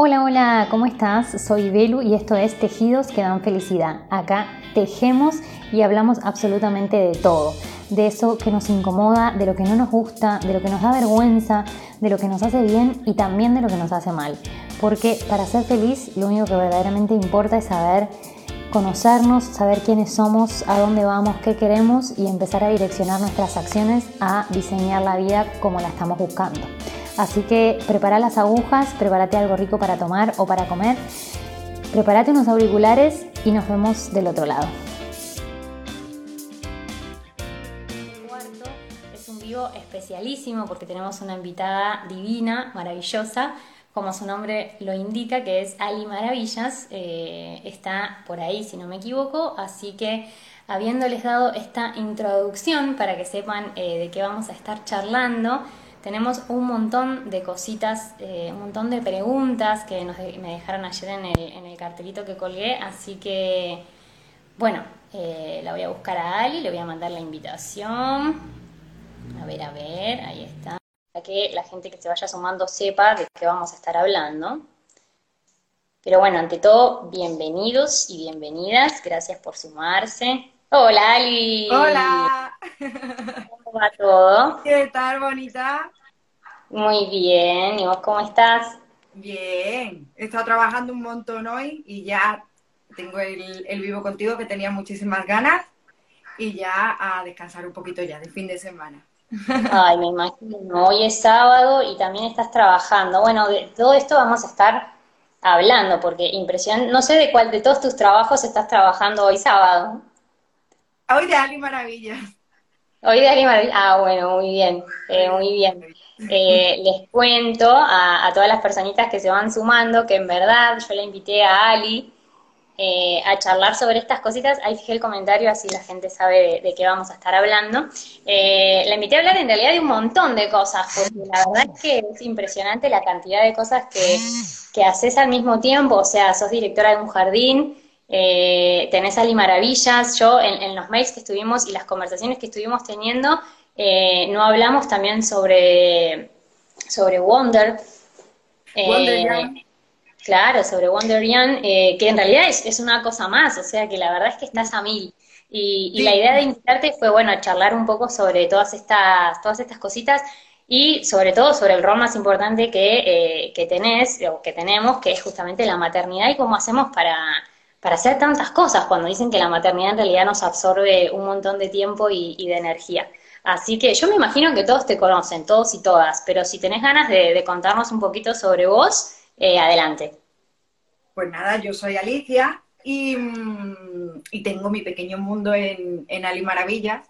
Hola, hola, ¿cómo estás? Soy Belu y esto es Tejidos que dan felicidad. Acá tejemos y hablamos absolutamente de todo. De eso que nos incomoda, de lo que no nos gusta, de lo que nos da vergüenza, de lo que nos hace bien y también de lo que nos hace mal. Porque para ser feliz lo único que verdaderamente importa es saber conocernos, saber quiénes somos, a dónde vamos, qué queremos y empezar a direccionar nuestras acciones a diseñar la vida como la estamos buscando. Así que prepara las agujas, prepárate algo rico para tomar o para comer, prepárate unos auriculares y nos vemos del otro lado. Cuarto es un vivo especialísimo porque tenemos una invitada divina, maravillosa, como su nombre lo indica, que es Ali Maravillas. Eh, está por ahí, si no me equivoco, así que habiéndoles dado esta introducción para que sepan eh, de qué vamos a estar charlando, tenemos un montón de cositas, eh, un montón de preguntas que me dejaron ayer en el, cartelito que colgué, así que, bueno, eh, la voy a buscar a Ali, le voy a mandar la invitación. A ver, a ver, ahí está. Para que la gente que se vaya sumando sepa de qué vamos a estar hablando. Pero bueno, ante todo, bienvenidos y bienvenidas. Gracias por sumarse. Hola, Ali. Hola. ¿Cómo va todo? ¿Qué tal, bonita? Muy bien. ¿Y vos cómo estás? Bien. He estado trabajando un montón hoy y ya tengo el, el vivo contigo que tenía muchísimas ganas y ya a descansar un poquito ya de fin de semana. Ay, me imagino. Hoy es sábado y también estás trabajando. Bueno, de todo esto vamos a estar hablando porque impresión, no sé de cuál de todos tus trabajos estás trabajando hoy sábado. Hoy de Ali Maravillas. Hoy de Ali Maravillas. Ah, bueno, muy bien, eh, muy bien. Eh, les cuento a, todas las personitas que se van sumando que en verdad yo le invité a Ali eh, a charlar sobre estas cositas. Ahí fijé el comentario, así la gente sabe de, qué vamos a estar hablando. La invité a hablar en realidad de un montón de cosas, porque la verdad es que es impresionante la cantidad de cosas que, que haces al mismo tiempo. O sea, sos directora de un jardín. Eh, tenés Ali Maravillas, yo en, en, los mails que estuvimos y las conversaciones que estuvimos teniendo, eh, no hablamos también sobre, sobre Wonder. Wonder eh, claro, sobre Wonder Young, eh, que en realidad es, es, una cosa más, o sea que la verdad es que estás a mil. Y, y sí. la idea de invitarte fue, bueno, charlar un poco sobre todas estas, todas estas cositas y sobre todo sobre el rol más importante que, eh, que tenés, o que tenemos, que es justamente la maternidad y cómo hacemos para, para hacer tantas cosas cuando dicen que la maternidad en realidad nos absorbe un montón de tiempo y, de energía. Así que yo me imagino que todos te conocen, todos y todas, pero si tenés ganas de, de contarnos un poquito sobre vos, eh, adelante. Pues nada, yo soy Alicia y, y tengo mi pequeño mundo en, en, Ali Maravillas,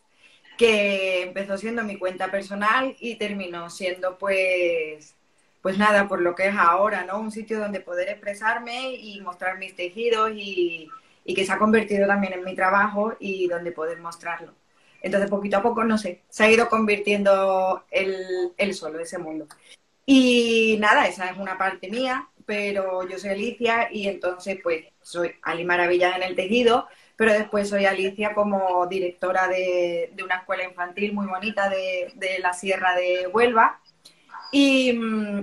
que empezó siendo mi cuenta personal y terminó siendo pues, pues nada, por lo que es ahora, ¿no? Un sitio donde poder expresarme y mostrar mis tejidos y, que se ha convertido también en mi trabajo y donde poder mostrarlo. Entonces, poquito a poco, no sé, se ha ido convirtiendo el, el solo, ese mundo. Y nada, esa es una parte mía, pero yo soy Alicia y entonces pues soy Ali Maravilla en el tejido, pero después soy Alicia como directora de, de una escuela infantil muy bonita de, de, la Sierra de Huelva y,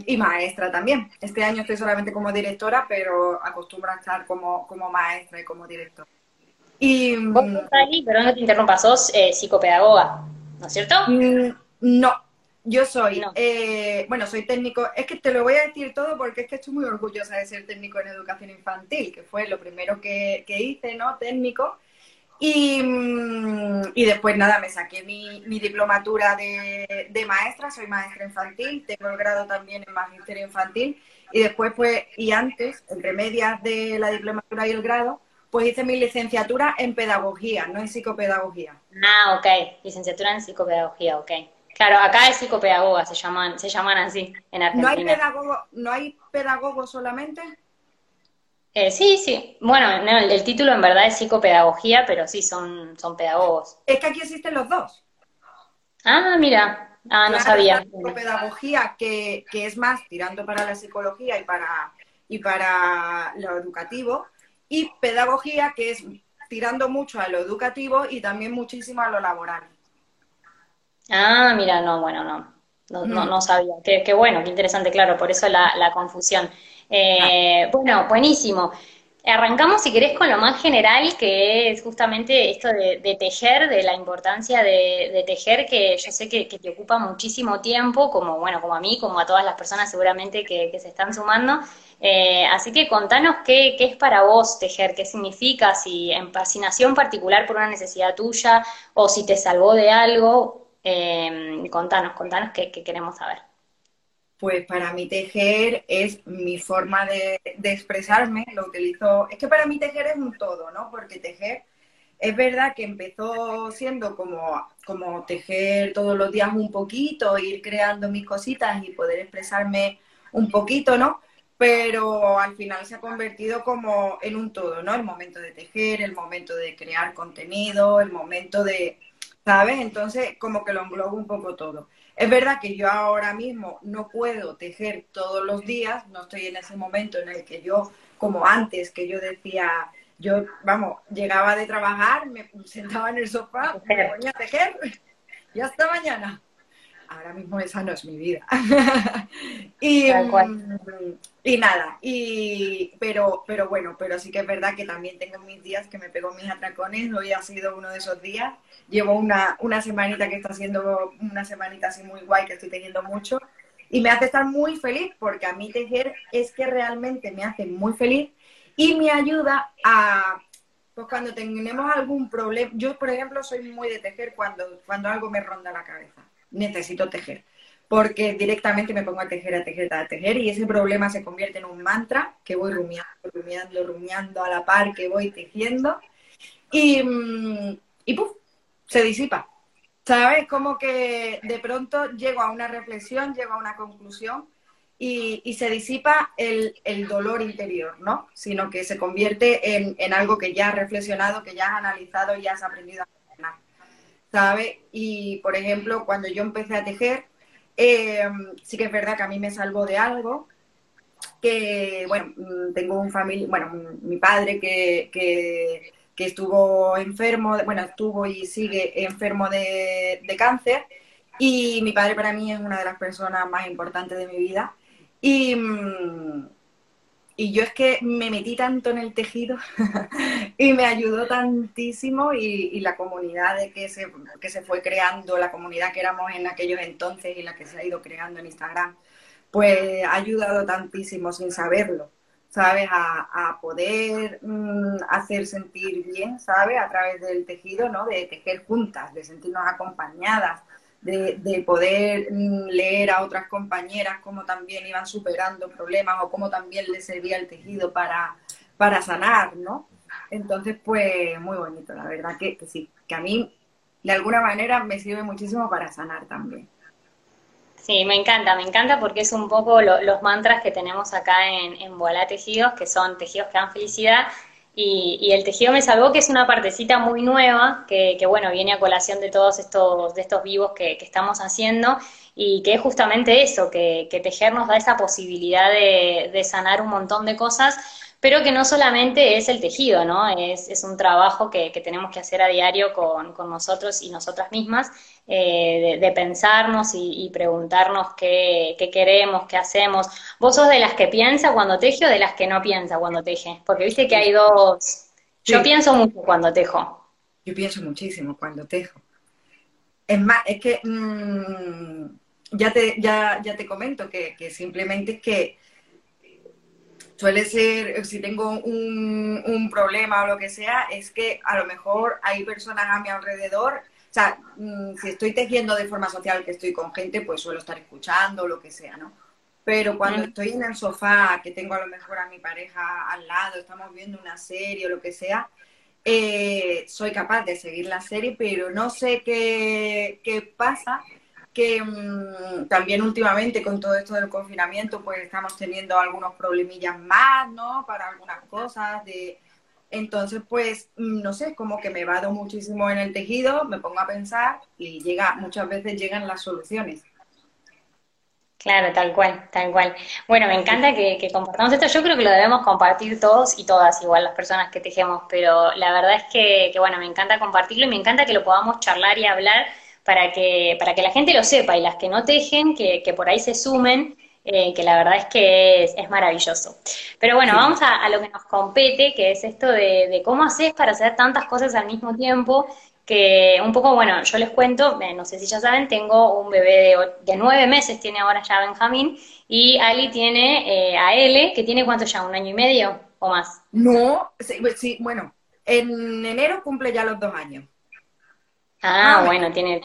y, maestra también. Este año estoy solamente como directora, pero acostumbro a estar como, como maestra y como directora. Y, Vos, Ali, pero no te interrumpas, sos eh, psicopedagoga, ¿no es cierto? No, yo soy, no. eh, bueno, soy técnico, es que te lo voy a decir todo porque es que estoy muy orgullosa de ser técnico en educación infantil, que fue lo primero que, que hice, ¿no? Técnico. Y, y, después, nada, me saqué mi, mi diplomatura de, de, maestra, soy maestra infantil, tengo el grado también en magisterio infantil. Y después, pues, y antes, entre medias de la diplomatura y el grado, pues hice mi licenciatura en pedagogía, no en psicopedagogía. Ah, ok, licenciatura en psicopedagogía, ok. Claro, acá es psicopedagoga, se llaman, se llaman así en Argentina. ¿No hay pedagogo, ¿no hay pedagogo solamente? Eh, sí, sí. Bueno, no, el, el, título en verdad es psicopedagogía, pero sí son, son pedagogos. Es que aquí existen los dos. Ah, mira. Ah, no claro, sabía. Psicopedagogía, que, que es más tirando para la psicología y para, y para lo educativo, y pedagogía, que es tirando mucho a lo educativo y también muchísimo a lo laboral. Ah, mira, no, bueno, no. No, no, mm. no sabía. Qué, bueno, qué interesante, claro, por eso la, la confusión. Eh, bueno, buenísimo. Arrancamos, si querés, con lo más general, que es justamente esto de, tejer, de la importancia de, tejer, que yo sé que, te ocupa muchísimo tiempo, como bueno, como a mí, como a todas las personas seguramente que, se están sumando. Eh, así que contanos qué, es para vos tejer, qué significa, si en particular por una necesidad tuya o si te salvó de algo. Eh, contanos, contanos qué queremos saber pues para mí tejer es mi forma de, expresarme, lo utilizo, es que para mí tejer es un todo, ¿no? Porque tejer es verdad que empezó siendo como, como tejer todos los días un poquito, ir creando mis cositas y poder expresarme un poquito, ¿no? Pero al final se ha convertido como en un todo, ¿no? El momento de tejer, el momento de crear contenido, el momento de, ¿sabes? Entonces como que lo englobo un poco todo. Es verdad que yo ahora mismo no puedo tejer todos los días, no estoy en ese momento en el que yo, como antes, que yo decía, yo, vamos, llegaba de trabajar, me sentaba en el sofá, me ponía a tejer y hasta mañana. Ahora mismo esa no es mi vida. y, y nada, y, pero, pero bueno, pero sí que es verdad que también tengo mis días que me pego mis atracones, hoy ha sido uno de esos días. Llevo una, una semanita que está siendo una semanita así muy guay, que estoy tejiendo mucho, y me hace estar muy feliz, porque a mí tejer es que realmente me hace muy feliz y me ayuda a, pues cuando tenemos algún problema, yo por ejemplo soy muy de tejer cuando, cuando algo me ronda la cabeza, necesito tejer, porque directamente me pongo a tejer, a tejer, a tejer, y ese problema se convierte en un mantra que voy rumiando, rumiando, rumiando a la par, que voy tejiendo, y, mm, y se disipa. ¿Sabes? Como que de pronto llego a una reflexión, llego a una conclusión y, se disipa el, dolor interior, ¿no? Sino que se convierte en, algo que ya has reflexionado, que ya has analizado y ya has aprendido a Y, por ejemplo, cuando yo empecé a tejer, eh, sí que es verdad que a mí me salvó de algo, que, bueno, mm, tengo un familia, bueno, mi padre que, que que estuvo enfermo, bueno, estuvo y sigue enfermo de, cáncer. Y mi padre para mí es una de las personas más importantes de mi vida. Y, mm, y yo es que me metí tanto en el tejido y me ayudó tantísimo y, la comunidad de que se, que se fue creando, la comunidad que éramos en aquellos entonces y la que se ha ido creando en Instagram, pues ha ayudado tantísimo sin saberlo. ¿sabes? A, poder mm, hacer sentir bien, ¿sabes? A través del tejido, ¿no? De tejer juntas, de sentirnos acompañadas, de, poder mm, leer a otras compañeras cómo también iban superando problemas o cómo también les servía el tejido para, para sanar, ¿no? Entonces, pues muy bonito, la verdad que sí, que a mí de alguna manera me sirve muchísimo para sanar también. Sí, me encanta, me encanta porque es un poco los mantras que tenemos acá en, en Tejidos, que son tejidos que dan felicidad. Y, el tejido me salvó, que es una partecita muy nueva, que, bueno, viene a colación de todos estos, de estos vivos que, estamos haciendo, y que es justamente eso, que, tejer nos da esa posibilidad de sanar un montón de cosas pero que no solamente es el tejido, ¿no? Es, es un trabajo que, que, tenemos que hacer a diario con, con nosotros y nosotras mismas, eh, de, pensarnos y, preguntarnos qué, qué, queremos, qué hacemos. ¿Vos sos de las que piensa cuando teje o de las que no piensa cuando teje? Porque viste que hay dos... Yo pienso mucho cuando tejo. Yo pienso muchísimo cuando tejo. Es más, es que mm, ya, te, ya, ya te comento que, que simplemente es que suele ser, si tengo un, un, problema o lo que sea, es que a lo mejor hay personas a mi alrededor, o sea, mm, si estoy tejiendo de forma social, que estoy con gente, pues suelo estar escuchando o lo que sea, ¿no? Pero cuando estoy en el sofá, que tengo a lo mejor a mi pareja al lado, estamos viendo una serie o lo que sea, eh, soy capaz de seguir la serie, pero no sé qué, qué pasa que mm, también últimamente con todo esto del confinamiento pues estamos teniendo algunos problemillas más, ¿no? Para algunas cosas de... Entonces, pues, mm, no sé, como que me vado muchísimo en el tejido, me pongo a pensar y llega, muchas veces llegan las soluciones. Claro, tal cual, tal cual. Bueno, me encanta que, que, compartamos esto. Yo creo que lo debemos compartir todos y todas, igual las personas que tejemos, pero la verdad es que, que, bueno, me encanta compartirlo y me encanta que lo podamos charlar y hablar para que, para que la gente lo sepa y las que no tejen, que, que por ahí se sumen, eh, que la verdad es que es, maravilloso. Pero bueno, vamos a, lo que nos compete, que es esto de, cómo haces para hacer tantas cosas al mismo tiempo, que un poco, bueno, yo les cuento, eh, no sé si ya saben, tengo un bebé de, nueve meses, tiene ahora ya Benjamín, y Ali tiene eh, a L, que tiene cuánto ya, un año y medio o más. No, sí, pues bueno, en enero cumple ya los dos años. Ah, bueno, tiene,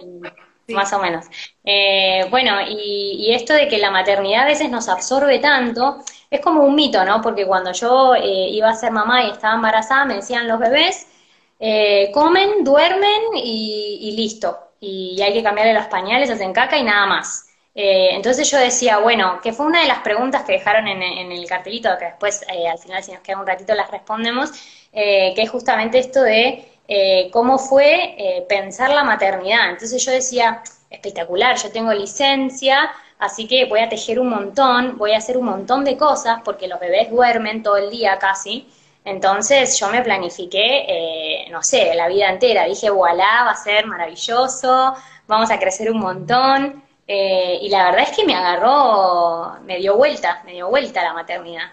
más o menos. Eh, bueno, y, esto de que la maternidad a veces nos absorbe tanto, es como un mito, ¿no? Porque cuando yo eh, iba a ser mamá y estaba embarazada, me decían los bebés, eh, comen, duermen y, listo. Y hay que cambiarle los pañales, hacen caca y nada más. entonces yo decía, bueno, que fue una de las preguntas que dejaron en, en el cartelito, que después al final si nos queda un ratito las respondemos, que es justamente esto de eh, cómo fue eh, pensar la maternidad. Entonces yo decía, espectacular, yo tengo licencia, así que voy a tejer un montón, voy a hacer un montón de cosas, porque los bebés duermen todo el día casi. Entonces yo me planifiqué, eh, no sé, la vida entera. Dije, voilà, va a ser maravilloso, vamos a crecer un montón. y la verdad es que me agarró, me dio vuelta, me dio vuelta la maternidad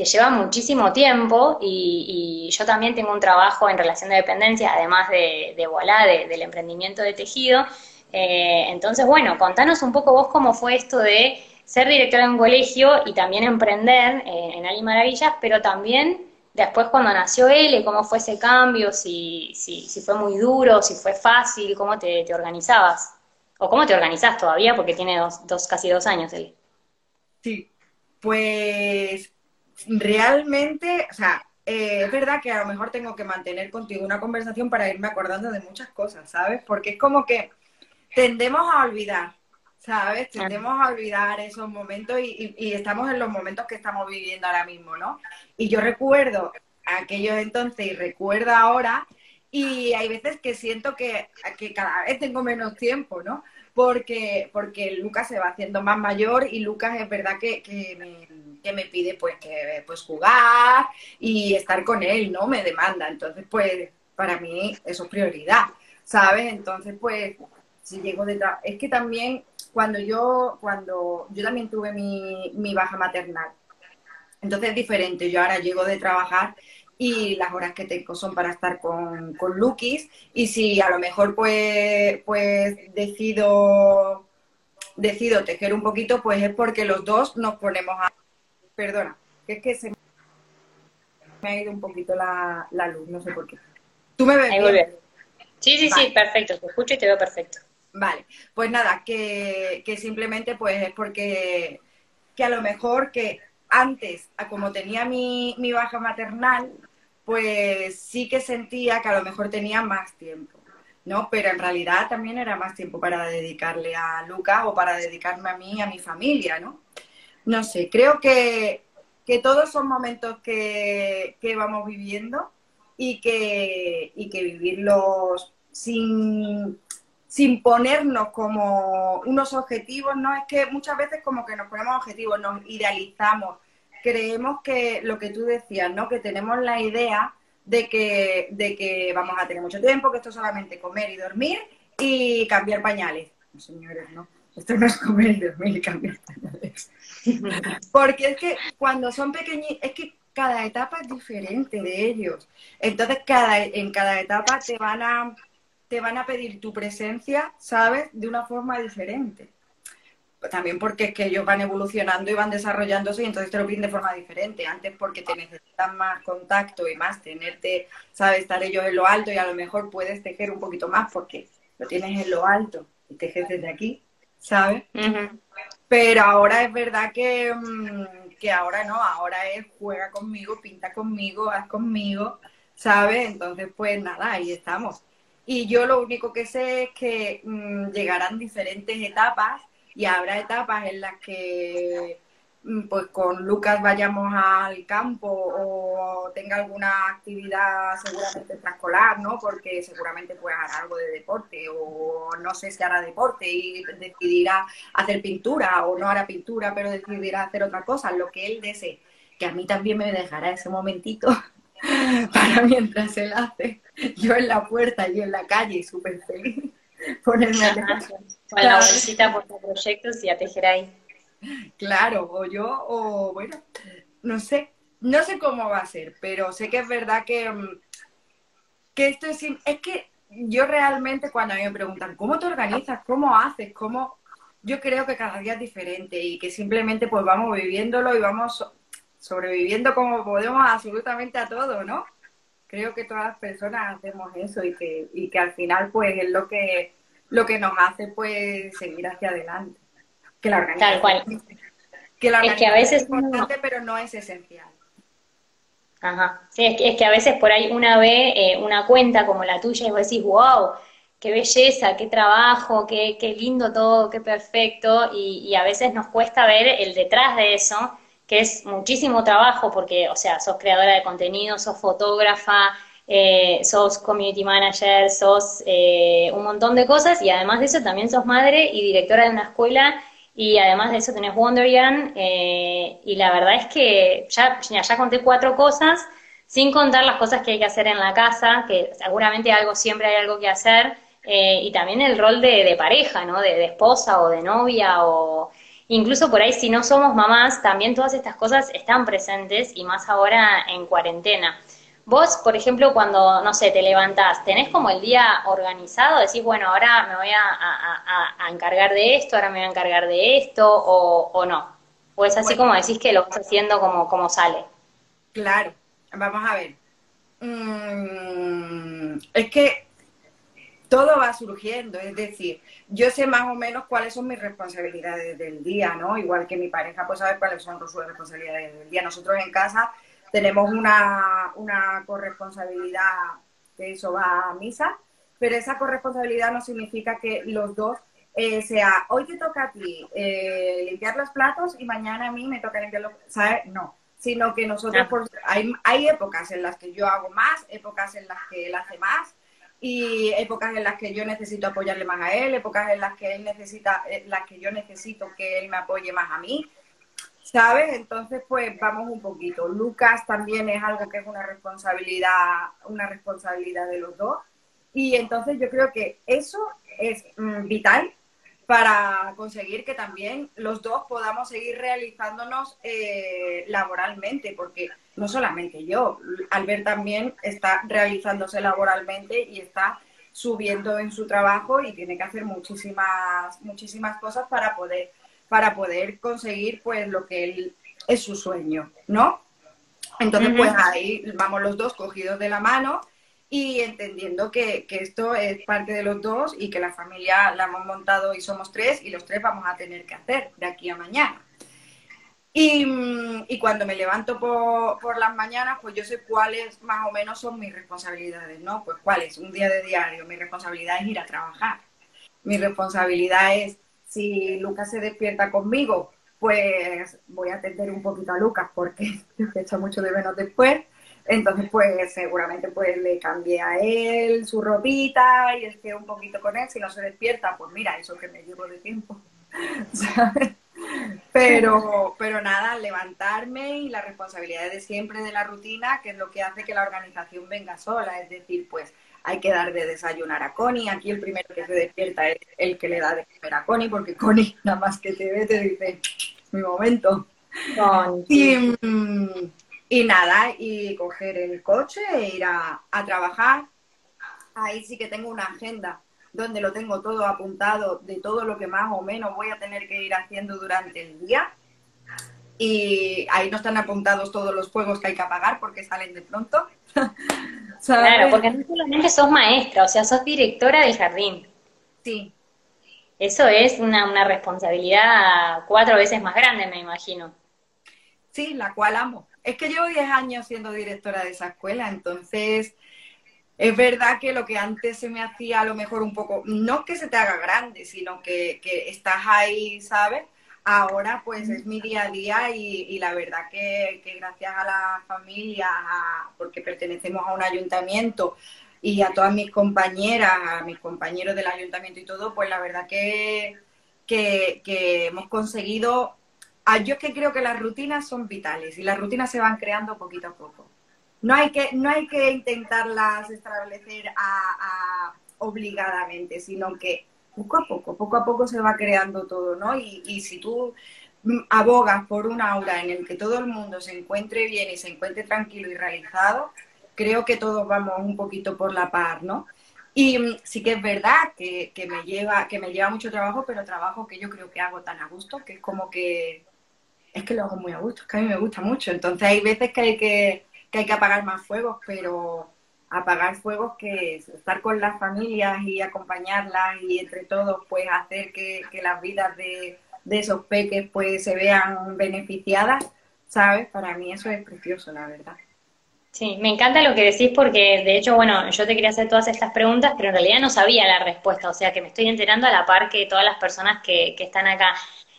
te lleva muchísimo tiempo y, yo también tengo un trabajo en relación de dependencia, además de, de del emprendimiento de tejido. Eh, entonces, bueno, contanos un poco vos cómo fue esto de ser directora de un colegio y también emprender eh, en Ali Maravillas, pero también después cuando nació él, cómo fue ese cambio, si, si, si fue muy duro, si fue fácil, cómo te, te organizabas. O cómo te organizás todavía, porque tiene dos, dos, casi dos años él. Sí, pues realmente, o sea, eh, es verdad que a lo mejor tengo que mantener contigo una conversación para irme acordando de muchas cosas, ¿sabes? Porque es como que tendemos a olvidar, ¿sabes? Tendemos a olvidar esos momentos y, estamos en los momentos que estamos viviendo ahora mismo, ¿no? Y yo recuerdo aquellos entonces y recuerdo ahora y hay veces que siento que, que cada vez tengo menos tiempo, ¿no? Porque, porque Lucas se va haciendo más mayor y Lucas es verdad que, que me pide pues que pues jugar y estar con él, ¿no? Me demanda. Entonces, pues para mí eso es prioridad, ¿sabes? Entonces, pues si llego de es que también cuando yo cuando yo también tuve mi, mi baja maternal. Entonces es diferente, yo ahora llego de trabajar y las horas que tengo son para estar con, con Lukis y si a lo mejor pues pues decido decido tejer un poquito pues es porque los dos nos ponemos a Perdona, que es que se me ha ido un poquito la, luz, no sé por qué. ¿Tú me ves? bien? Sí, sí, sí, perfecto, te escucho y te veo perfecto. Vale, pues nada, que, simplemente pues es porque que a lo mejor que antes, como tenía mi, mi baja maternal, pues sí que sentía que a lo mejor tenía más tiempo, ¿no? Pero en realidad también era más tiempo para dedicarle a Lucas o para dedicarme a mí y a mi familia, ¿no? no sé, creo que, todos son momentos que, vamos viviendo y que, y que vivirlos sin, sin ponernos como unos objetivos, ¿no? Es que muchas veces como que nos ponemos objetivos, nos idealizamos, creemos que lo que tú decías, ¿no? Que tenemos la idea de que, de que vamos a tener mucho tiempo, que esto es solamente comer y dormir y cambiar pañales. señores, no. Esto no es comer y dormir y cambiar pañales. Porque es que cuando son pequeñitos, es que cada etapa es diferente de ellos. Entonces, cada, en cada etapa te van a te van a pedir tu presencia, ¿sabes? De una forma diferente. También porque es que ellos van evolucionando y van desarrollándose y entonces te lo piden de forma diferente. Antes porque te necesitan más contacto y más tenerte, ¿sabes? Estar ellos en lo alto y a lo mejor puedes tejer un poquito más porque lo tienes en lo alto y tejes desde aquí, ¿sabes? Pero ahora es verdad que, mm, que ahora no, ahora es juega conmigo, pinta conmigo, haz conmigo, ¿sabes? Entonces, pues nada, ahí estamos. Y yo lo único que sé es que mm, llegarán diferentes etapas y habrá etapas en las que Mm, pues con Lucas vayamos al campo o tenga alguna actividad seguramente extraescolar, ¿no? Porque seguramente pues hará algo de deporte o no sé si hará deporte y decidirá hacer pintura o no hará pintura, pero decidirá hacer otra cosa, lo que él desee. Que a mí también me dejará ese momentito para mientras él hace, yo en la puerta y en la calle súper feliz. ponerme a Con la bolsita por proyectos y a tejer ahí. Claro, o yo, o bueno, no sé, no sé cómo va a ser, pero sé que es verdad que, mm, que esto es, es que yo realmente cuando a mí me preguntan, ¿cómo te organizas? ¿Cómo haces? ¿Cómo? Yo creo que cada día es diferente y que simplemente pues vamos viviéndolo y vamos sobreviviendo como podemos absolutamente a todo, ¿no? Creo que todas las personas hacemos eso y que, y que al final pues es lo que, lo que nos hace pues seguir hacia adelante. Que la organización, Tal cual. Que la es que a veces es importante, pero no es esencial. Ajá. Sí, es que, es que a veces por ahí una ve eh, una cuenta como la tuya y vos decís, wow, qué belleza, qué trabajo, qué, qué lindo todo, qué perfecto, y, y, a veces nos cuesta ver el detrás de eso, que es muchísimo trabajo, porque, o sea, sos creadora de contenido, sos fotógrafa, eh, sos community manager, sos eh, un montón de cosas, y además de eso también sos madre y directora de una escuela y además de eso tenés Wonderian, eh, y la verdad es que ya, ya conté cuatro cosas, sin contar las cosas que hay que hacer en la casa, que seguramente algo siempre hay algo que hacer, eh, y también el rol de, pareja, ¿no? De, de, esposa o de novia, o incluso por ahí si no somos mamás, también todas estas cosas están presentes, y más ahora en cuarentena. Vos, por ejemplo, cuando, no sé, te levantás, ¿tenés como el día organizado? Decís, bueno, ahora me voy a, encargar de esto, ahora me voy a encargar de esto, o, no. O es así como decís que lo vas haciendo como, como sale. Claro, vamos a ver. Mm, es que todo va surgiendo, es decir, yo sé más o menos cuáles son mis responsabilidades del día, ¿no? Igual que mi pareja, pues sabe cuáles son sus responsabilidades del día. Nosotros en casa tenemos una, una corresponsabilidad que eso va a misa, pero esa corresponsabilidad no significa que los dos eh, sea, hoy te toca a ti eh, limpiar los platos y mañana a mí me toca limpiar los ¿sabes? No, sino que nosotros, hay, hay épocas en las que yo hago más, épocas en las que él hace más, y épocas en las que yo necesito apoyarle más a él, épocas en las que él necesita, en las que yo necesito que él me apoye más a mí. ¿Sabes? Entonces, pues vamos un poquito. Lucas también es algo que es una responsabilidad, una responsabilidad de los dos. Y entonces yo creo que eso es mm, vital para conseguir que también los dos podamos seguir realizándonos eh, laboralmente, porque no solamente yo, Albert también está realizándose laboralmente y está subiendo en su trabajo y tiene que hacer muchísimas, muchísimas cosas para poder para poder conseguir pues lo que él es su sueño, ¿no? Entonces, pues ahí vamos los dos cogidos de la mano y entendiendo que, esto es parte de los dos y que la familia la hemos montado y somos tres y los tres vamos a tener que hacer de aquí a mañana. Y, cuando me levanto por, por, las mañanas, pues yo sé cuáles más o menos son mis responsabilidades, ¿no? Pues cuáles, un día de diario, mi responsabilidad es ir a trabajar. Mi responsabilidad es si Lucas se despierta conmigo, pues voy a atender un poquito a Lucas porque se echa mucho de menos después. Entonces, pues seguramente pues le cambié a él su ropita y esté un poquito con él. Si no se despierta, pues mira, eso que me llevo de tiempo. Pero, pero nada, levantarme y la responsabilidad de siempre de la rutina, que es lo que hace que la organización venga sola. Es decir, pues hay que dar de desayunar a Connie. Aquí el primero que se despierta es el que le da de comer a Connie, porque Connie nada más que te ve te dice, mi momento. Y, nada, y coger el coche e ir a, trabajar. Ahí sí que tengo una agenda donde lo tengo todo apuntado de todo lo que más o menos voy a tener que ir haciendo durante el día. Y ahí no están apuntados todos los juegos que hay que apagar porque salen de pronto. Claro, porque no solamente sos maestra, o sea, sos directora del jardín. Sí. Eso es una, una responsabilidad cuatro veces más grande, me imagino. Sí, la cual amo. Es que llevo diez años siendo directora de esa escuela, entonces es verdad que lo que antes se me hacía a lo mejor un poco, no que se te haga grande, sino que, que estás ahí, ¿sabes? Ahora pues es mi día a día y, la verdad que, gracias a la familia, porque pertenecemos a un ayuntamiento y a todas mis compañeras, a mis compañeros del ayuntamiento y todo, pues la verdad que, que, hemos conseguido, ah, yo es que creo que las rutinas son vitales y las rutinas se van creando poquito a poco. No hay que, no hay que intentarlas establecer a obligadamente, sino que poco a poco, poco a poco se va creando todo, ¿no? Y, y si tú abogas por un aula en el que todo el mundo se encuentre bien y se encuentre tranquilo y realizado, creo que todos vamos un poquito por la par, ¿no? Y sí que es verdad que, que, me lleva, que me lleva mucho trabajo, pero trabajo que yo creo que hago tan a gusto, que es como que es que lo hago muy a gusto, es que a mí me gusta mucho. Entonces hay veces que hay que, que hay que apagar más fuegos, pero apagar fuegos que es estar con las familias y acompañarlas y entre todos pues hacer que, que las vidas de, de esos peques pues se vean beneficiadas, ¿sabes? Para mí eso es precioso, la verdad. Sí, me encanta lo que decís porque de hecho, bueno, yo te quería hacer todas estas preguntas, pero en realidad no sabía la respuesta, o sea que me estoy enterando a la par que todas las personas que, que están acá.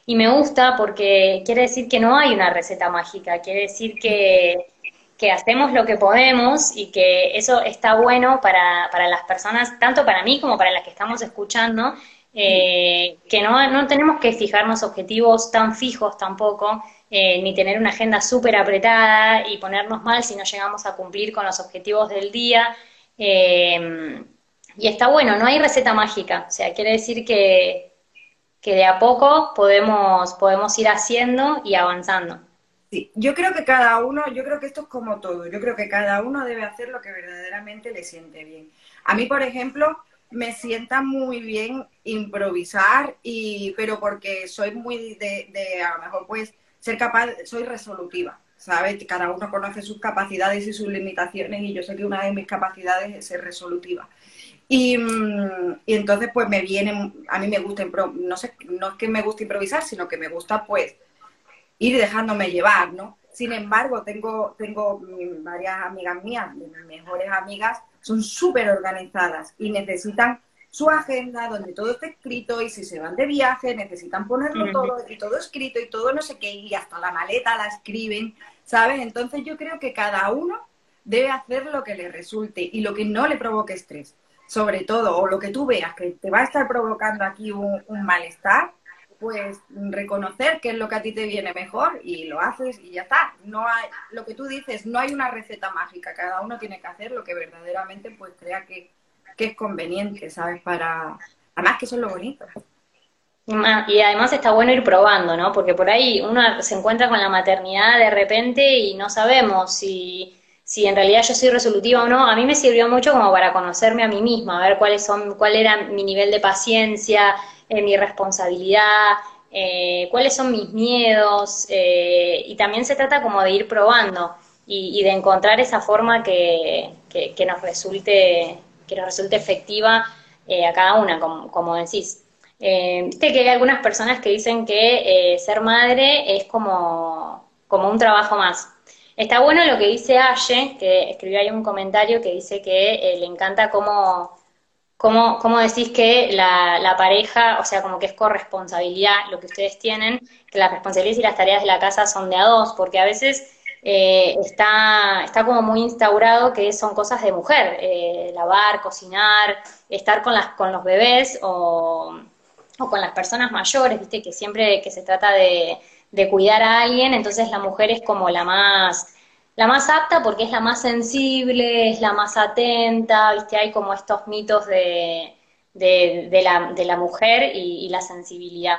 Y me gusta porque quiere decir que no hay una receta mágica, quiere decir que, que hacemos lo que podemos y que eso está bueno para, para las personas, tanto para mí como para las que estamos escuchando, eh, que no, no tenemos que fijarnos objetivos tan fijos tampoco, eh, ni tener una agenda súper apretada y ponernos mal si no llegamos a cumplir con los objetivos del día. Eh, y está bueno, no hay receta mágica, o sea, quiere decir que, que de a poco podemos, podemos ir haciendo y avanzando. Sí, yo creo que cada uno, yo creo que esto es como todo, yo creo que cada uno debe hacer lo que verdaderamente le siente bien. A mí, por ejemplo, me sienta muy bien improvisar, y, pero porque soy muy de, de, a lo mejor pues ser capaz, soy resolutiva, ¿sabes? Cada uno conoce sus capacidades y sus limitaciones y yo sé que una de mis capacidades es ser resolutiva. Y, mm, entonces pues me viene, a mí me gusta, no sé, no es que me guste improvisar, sino que me gusta pues ir dejándome llevar, ¿no? Sin embargo, tengo, tengo varias amigas mías, mis mejores amigas, son súper organizadas y necesitan su agenda donde todo está escrito y si se van de viaje necesitan ponerlo todo y todo escrito y todo no sé qué y hasta la maleta la escriben, ¿sabes? Entonces yo creo que cada uno debe hacer lo que le resulte y lo que no le provoque estrés, sobre todo, o lo que tú veas que te va a estar provocando aquí un, un malestar, pues reconocer qué es lo que a ti te viene mejor y lo haces y ya está. No hay, lo que tú dices, no hay una receta mágica, cada uno tiene que hacer lo que verdaderamente pues crea que, que es conveniente, ¿sabes? Para, además que eso es lo bonito. Y además está bueno ir probando, ¿no? Porque por ahí uno se encuentra con la maternidad de repente y no sabemos si, si en realidad yo soy resolutiva o no. A mí me sirvió mucho como para conocerme a mí misma, a ver cuáles son, cuál era mi nivel de paciencia, eh, mi responsabilidad, eh, cuáles son mis miedos, eh, y también se trata como de ir probando y, de encontrar esa forma que, que, nos resulte que nos resulte efectiva a cada una, como, como decís. Viste que hay algunas personas que dicen que ser madre es como, como un trabajo más. Está bueno lo que dice Aye, que escribió ahí un comentario que dice que le encanta cómo ¿Cómo, ¿Cómo, decís que la, la, pareja, o sea, como que es corresponsabilidad lo que ustedes tienen, que las responsabilidades y las tareas de la casa son de a dos? Porque a veces eh, está, está como muy instaurado que son cosas de mujer, eh, lavar, cocinar, estar con, las, con los bebés o, o, con las personas mayores, viste, que siempre que se trata de, de cuidar a alguien, entonces la mujer es como la más la más apta porque es la más sensible, es la más atenta, ¿viste? Hay como estos mitos de, de, la, de la, mujer y, la sensibilidad.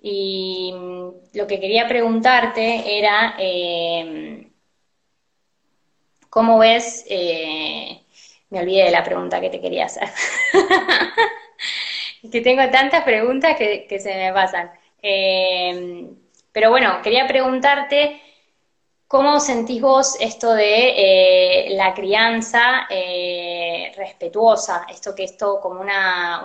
Y mm, lo que quería preguntarte era, eh, ¿cómo ves? Eh, me olvidé de la pregunta que te quería hacer. que tengo tantas preguntas que, se me pasan. Eh, pero bueno, quería preguntarte ¿Cómo sentís vos esto de eh, la crianza eh, respetuosa? Esto que es todo como una,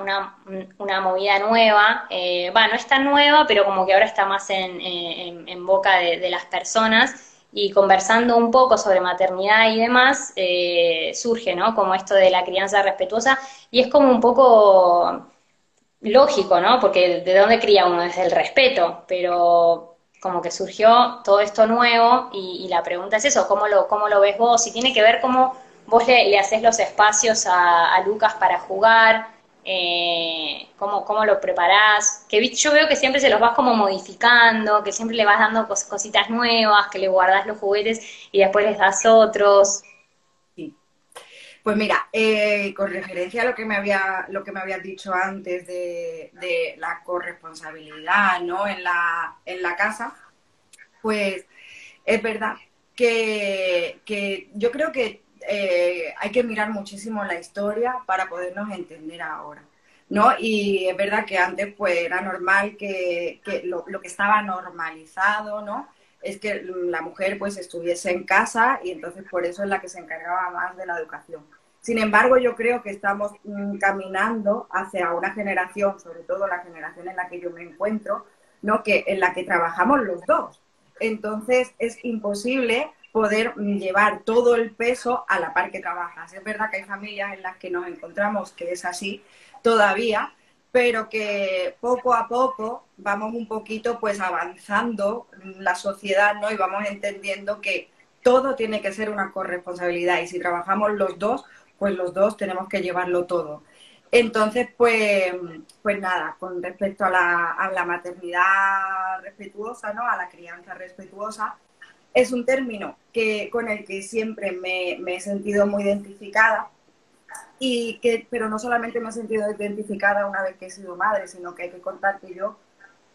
una, movida nueva. Eh, no es tan nueva, pero como que ahora está más en, en, boca de, las personas. Y conversando un poco sobre maternidad y demás, eh, surge, ¿no? Como esto de la crianza respetuosa. Y es como un poco lógico, ¿no? Porque de dónde cría uno desde el respeto, pero como que surgió todo esto nuevo y, la pregunta es eso, ¿cómo lo, cómo lo ves vos? Y tiene que ver cómo vos le, le haces los espacios a, Lucas para jugar, eh, cómo, cómo, lo preparás, que yo veo que siempre se los vas como modificando, que siempre le vas dando cositas nuevas, que le guardas los juguetes y después les das otros. Pues mira, eh, con referencia a lo que me había, lo que me habías dicho antes de, la corresponsabilidad, ¿no? En la, en la casa, pues es verdad que, yo creo que eh, hay que mirar muchísimo la historia para podernos entender ahora. ¿no? Y es verdad que antes pues era normal que, lo, lo, que estaba normalizado, ¿no? Es que la mujer pues estuviese en casa y entonces por eso es la que se encargaba más de la educación. Sin embargo, yo creo que estamos mm, caminando hacia una generación, sobre todo la generación en la que yo me encuentro, ¿no? que, en la que trabajamos los dos. Entonces, es imposible poder mm, llevar todo el peso a la par que trabajas. Es verdad que hay familias en las que nos encontramos que es así todavía, pero que poco a poco vamos un poquito pues avanzando la sociedad, ¿no? Y vamos entendiendo que todo tiene que ser una corresponsabilidad y si trabajamos los dos, pues los dos tenemos que llevarlo todo. Entonces, pues, pues nada, con respecto a la, maternidad respetuosa, ¿no? A la crianza respetuosa, es un término que, con el que siempre me, he sentido muy identificada, y que, pero no solamente me he sentido identificada una vez que he sido madre, sino que hay que contar que yo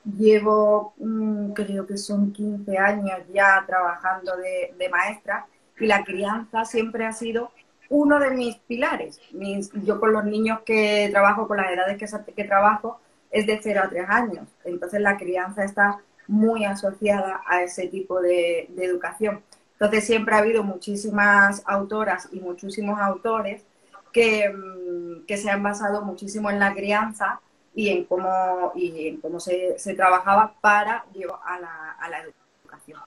llevo, mm, creo que son 15 años ya trabajando de, de maestra y la crianza siempre ha sido uno de mis pilares. yo con los niños que trabajo, con las edades que, trabajo, es de 0 a 3 años. Entonces la crianza está muy asociada a ese tipo de, educación. Entonces siempre ha habido muchísimas autoras y muchísimos autores que, mm, que, se han basado muchísimo en la crianza y en cómo, y en cómo se, se trabajaba para llevar a la, a la educación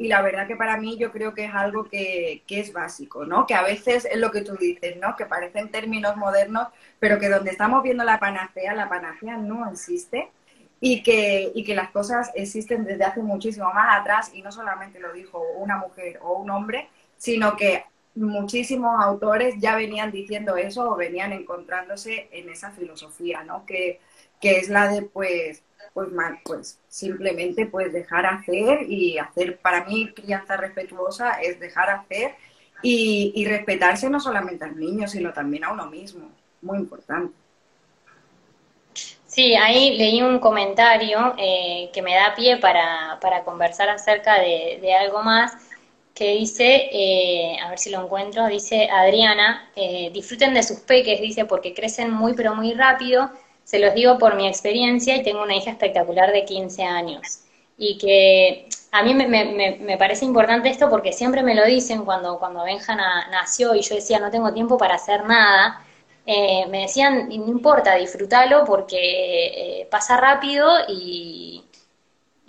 y la verdad que para mí yo creo que es algo que, es básico, ¿no? Que a veces es lo que tú dices, ¿no? Que parecen términos modernos, pero que donde estamos viendo la panacea, la panacea no existe y que, y que las cosas existen desde hace muchísimo más atrás y no solamente lo dijo una mujer o un hombre, sino que muchísimos autores ya venían diciendo eso o venían encontrándose en esa filosofía, ¿no? Que, que es la de, pues, pues, pues simplemente pues dejar hacer y hacer, para mí crianza respetuosa es dejar hacer y, respetarse no solamente al niño, sino también a uno mismo, muy importante. Sí, ahí leí un comentario eh, que me da pie para, para conversar acerca de, algo más, que dice, eh, a ver si lo encuentro, dice Adriana, eh, disfruten de sus peques, dice, porque crecen muy pero muy rápido se los digo por mi experiencia y tengo una hija espectacular de 15 años. Y que a mí me, parece importante esto porque siempre me lo dicen cuando, cuando Benja nació y yo decía no tengo tiempo para hacer nada. Eh, me decían, no importa, disfrútalo porque eh, pasa rápido y,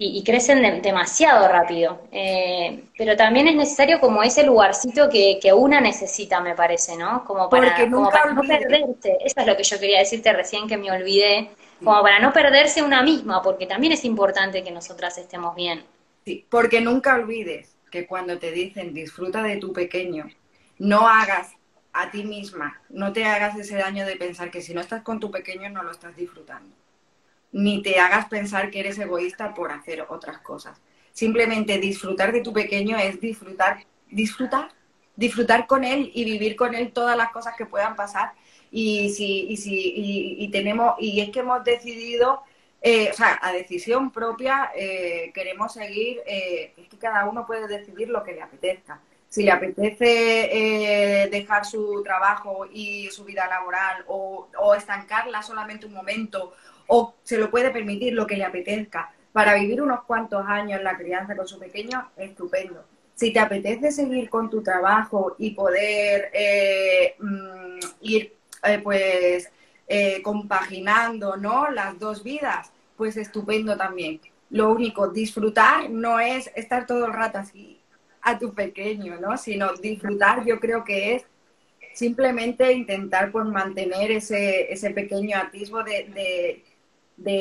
y, crecen demasiado rápido. Eh, pero también es necesario como ese lugarcito que, que una necesita, me parece, ¿no? Como para, como para no perderse. Eso es lo que yo quería decirte recién que me olvidé. Como para no perderse una misma, porque también es importante que nosotras estemos bien. Sí, porque nunca olvides que cuando te dicen disfruta de tu pequeño, no hagas a ti misma, no te hagas ese daño de pensar que si no estás con tu pequeño no lo estás disfrutando ni te hagas pensar que eres egoísta por hacer otras cosas. Simplemente disfrutar de tu pequeño es disfrutar, disfrutar, disfrutar con él y vivir con él todas las cosas que puedan pasar. Y si, y si, y, tenemos, y es que hemos decidido, eh, o sea, a decisión propia, eh, queremos seguir, eh, es que cada uno puede decidir lo que le apetezca. Si le apetece dejar su trabajo y su vida laboral o, o estancarla solamente un momento o se lo puede permitir lo que le apetezca. Para vivir unos cuantos años la crianza con su pequeño, estupendo. Si te apetece seguir con tu trabajo y poder eh, mm, ir eh, pues eh, compaginando ¿no? las dos vidas, pues estupendo también. Lo único, disfrutar no es estar todo el rato así a tu pequeño, ¿no? Sino disfrutar yo creo que es simplemente intentar pues mantener ese, ese pequeño atisbo de, de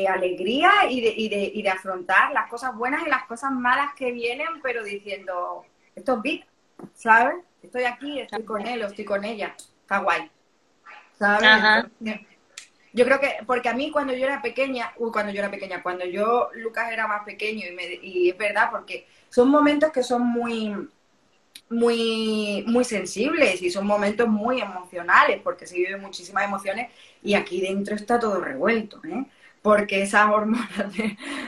alegría y de, y, de, y de afrontar las cosas buenas y las cosas malas que vienen, pero diciendo, esto es big, ¿sabes? Estoy aquí, estoy con él o estoy con ella, está guay, ¿sabes? Yo creo que, porque a mí cuando yo era pequeña, uy, cuando yo era pequeña, cuando yo, Lucas era más pequeño, y, me, y es verdad, porque son momentos que son muy, muy, muy sensibles y son momentos muy emocionales porque se viven muchísimas emociones y aquí dentro está todo revuelto, ¿eh? porque esas hormonas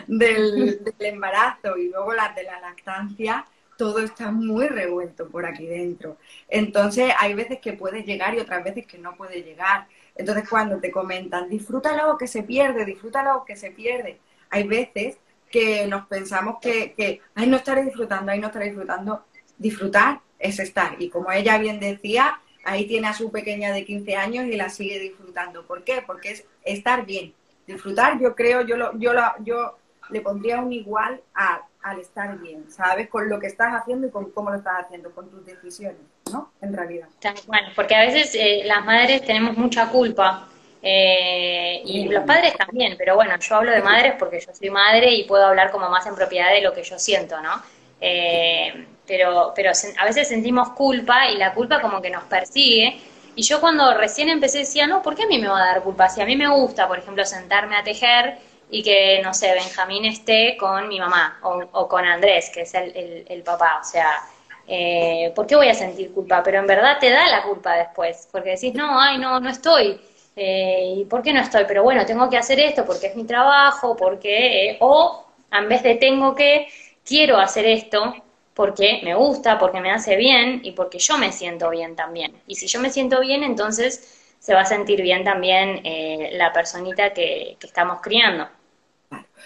del, embarazo y luego las de la lactancia, todo está muy revuelto por aquí dentro. Entonces hay veces que puedes llegar y otras veces que no puedes llegar. Entonces cuando te comentan, disfrútalo que se pierde, disfrútalo que se pierde, hay veces que nos pensamos que, que, ay, no estaré disfrutando, ay, no estaré disfrutando. Disfrutar es estar. Y como ella bien decía, ahí tiene a su pequeña de 15 años y la sigue disfrutando. ¿Por qué? Porque es estar bien. Disfrutar, yo creo, yo lo, yo lo, yo le pondría un igual al estar bien, ¿sabes? Con lo que estás haciendo y con cómo lo estás haciendo, con tus decisiones, ¿no? En realidad. Bueno, porque a veces eh, las madres tenemos mucha culpa eh, y los padres también, pero bueno, yo hablo de madres porque yo soy madre y puedo hablar como más en propiedad de lo que yo siento, ¿no? Eh, pero, pero a veces sentimos culpa y la culpa como que nos persigue. Y yo cuando recién empecé decía, no, ¿por qué a mí me va a dar culpa? Si a mí me gusta, por ejemplo, sentarme a tejer y que, no sé, Benjamín esté con mi mamá o, con Andrés, que es el, papá. O sea, eh, ¿por qué voy a sentir culpa? Pero en verdad te da la culpa después, porque decís, no, ay, no, no estoy. Eh, ¿Y por qué no estoy? Pero bueno, tengo que hacer esto porque es mi trabajo, porque... Eh, o en vez de tengo que, quiero hacer esto porque me gusta, porque me hace bien y porque yo me siento bien también. Y si yo me siento bien, entonces se va a sentir bien también eh, la personita que, estamos criando.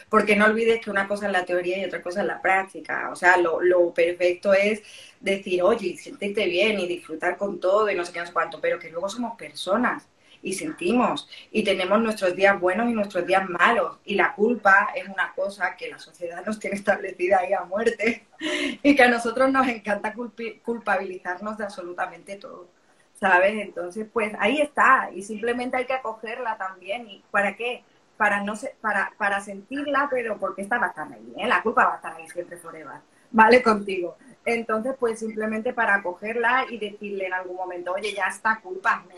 Porque no olvides que una cosa es la teoría y otra cosa es la práctica. O sea, lo, lo perfecto es decir, oye, sentirte bien y disfrutar con todo y no sé qué, no sé cuánto, pero que luego somos personas y sentimos y tenemos nuestros días buenos y nuestros días malos y la culpa es una cosa que la sociedad nos tiene establecida ahí a muerte y que a nosotros nos encanta culpabilizarnos de absolutamente todo, ¿sabes? Entonces, pues ahí está y simplemente hay que acogerla también y ¿para qué? Para no para, para sentirla, pero porque esta va a ahí, ¿eh? La culpa va a estar ahí siempre forever, ¿vale? Contigo. Entonces, pues simplemente para acogerla y decirle en algún momento, oye, ya está, culpa, me,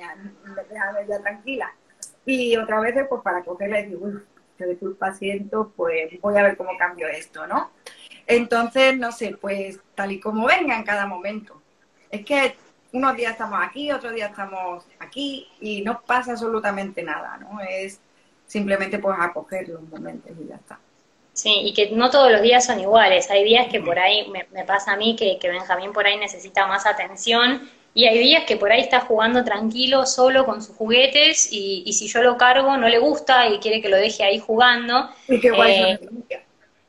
déjame ya tranquila. Y otra vez, pues para acogerla y decir, uy, que de culpa siento, pues voy a ver cómo cambio esto, ¿no? Entonces, no sé, pues tal y como venga en cada momento. Es que unos días estamos aquí, otros días estamos aquí y no pasa absolutamente nada, ¿no? Es simplemente pues acoger los momentos y ya está. Sí, y que no todos los días son iguales. Hay días que por ahí, me, pasa a mí, que, Benjamín por ahí necesita más atención y hay días que por ahí está jugando tranquilo, solo con sus juguetes y, si yo lo cargo no le gusta y quiere que lo deje ahí jugando. Eh,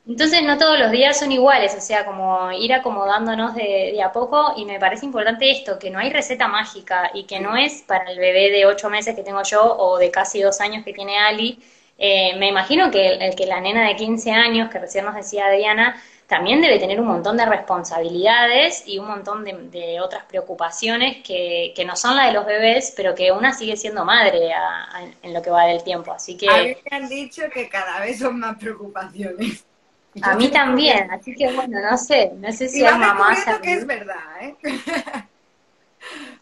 entonces no todos los días son iguales, o sea, como ir acomodándonos de, de, a poco y me parece importante esto, que no hay receta mágica y que no es para el bebé de ocho meses que tengo yo o de casi dos años que tiene Ali, eh, me imagino que, el, que la nena de 15 años, que recién nos decía Diana, también debe tener un montón de responsabilidades y un montón de, otras preocupaciones que, no son las de los bebés, pero que una sigue siendo madre en lo que va del tiempo. Así que... A mí me han dicho que cada vez son más preocupaciones. A mí también, así que bueno, no sé, no sé si es mamá... que es verdad, ¿eh?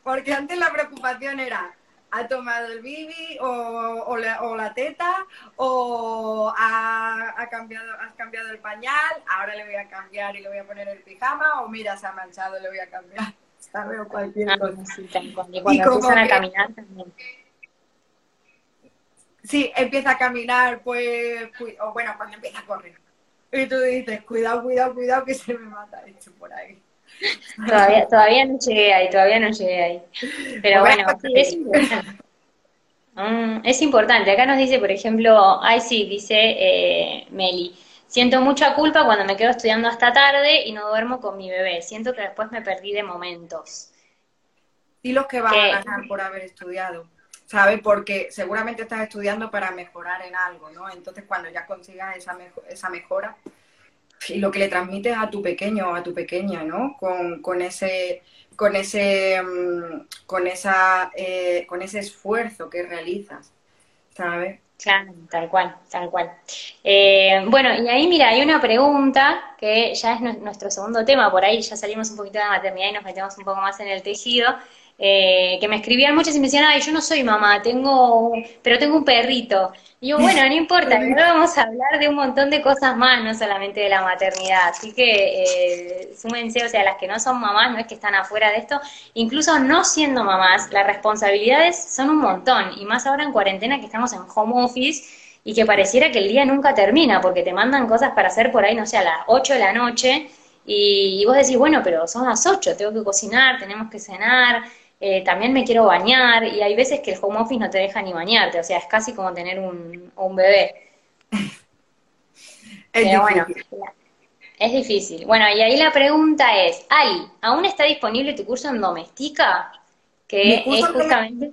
Porque antes la preocupación era ha tomado el bibi o, la, teta o ha, cambiado, has cambiado el pañal, ahora le voy a cambiar y le voy a poner el pijama o mira, se ha manchado, le voy a cambiar. ¿Sabes? O cualquier ah, cosa. Sí, y cuando empiezan a caminar también. Sí, empieza a caminar, pues, o bueno, cuando empieza a correr. Y tú dices, cuidado, cuidado, cuidado, que se me mata esto por ahí. Todavía, todavía no llegué ahí, todavía no llegué ahí. Pero bueno, es importante. Mm, es importante. Acá nos dice, por ejemplo, ay sí, dice eh, Meli, siento mucha culpa cuando me quedo estudiando hasta tarde y no duermo con mi bebé. Siento que después me perdí de momentos. Y los que van a ganar por haber estudiado. ¿Sabes? Porque seguramente estás estudiando para mejorar en algo, ¿no? Entonces, cuando ya consigas esa, esa mejora, y lo que le transmites a tu pequeño o a tu pequeña, ¿no? Con, con ese, con ese, mm, con esa, eh, con ese esfuerzo que realizas, ¿sabes? Claro, tal cual, tal cual. Eh, bueno, y ahí mira, hay una pregunta que ya es nuestro segundo tema, por ahí ya salimos un poquito de la maternidad y nos metemos un poco más en el tejido. Eh, que me escribían muchas y me decían, ay, yo no soy mamá, tengo, pero tengo un perrito. Y yo, bueno, no importa, ahora vamos a hablar de un montón de cosas más, no solamente de la maternidad. Así que eh, súmense, o sea, las que no son mamás, no es que están afuera de esto, incluso no siendo mamás, las responsabilidades son un montón, y más ahora en cuarentena que estamos en home office y que pareciera que el día nunca termina, porque te mandan cosas para hacer por ahí, no sé, a las 8 de la noche, y, y vos decís, bueno, pero son las 8, tengo que cocinar, tenemos que cenar, eh, también me quiero bañar y hay veces que el home office no te deja ni bañarte, o sea, es casi como tener un, un bebé. Es Pero bueno, es difícil. Bueno, y ahí la pregunta es, Ali, ¿aún está disponible tu curso en Doméstica? Que es justamente...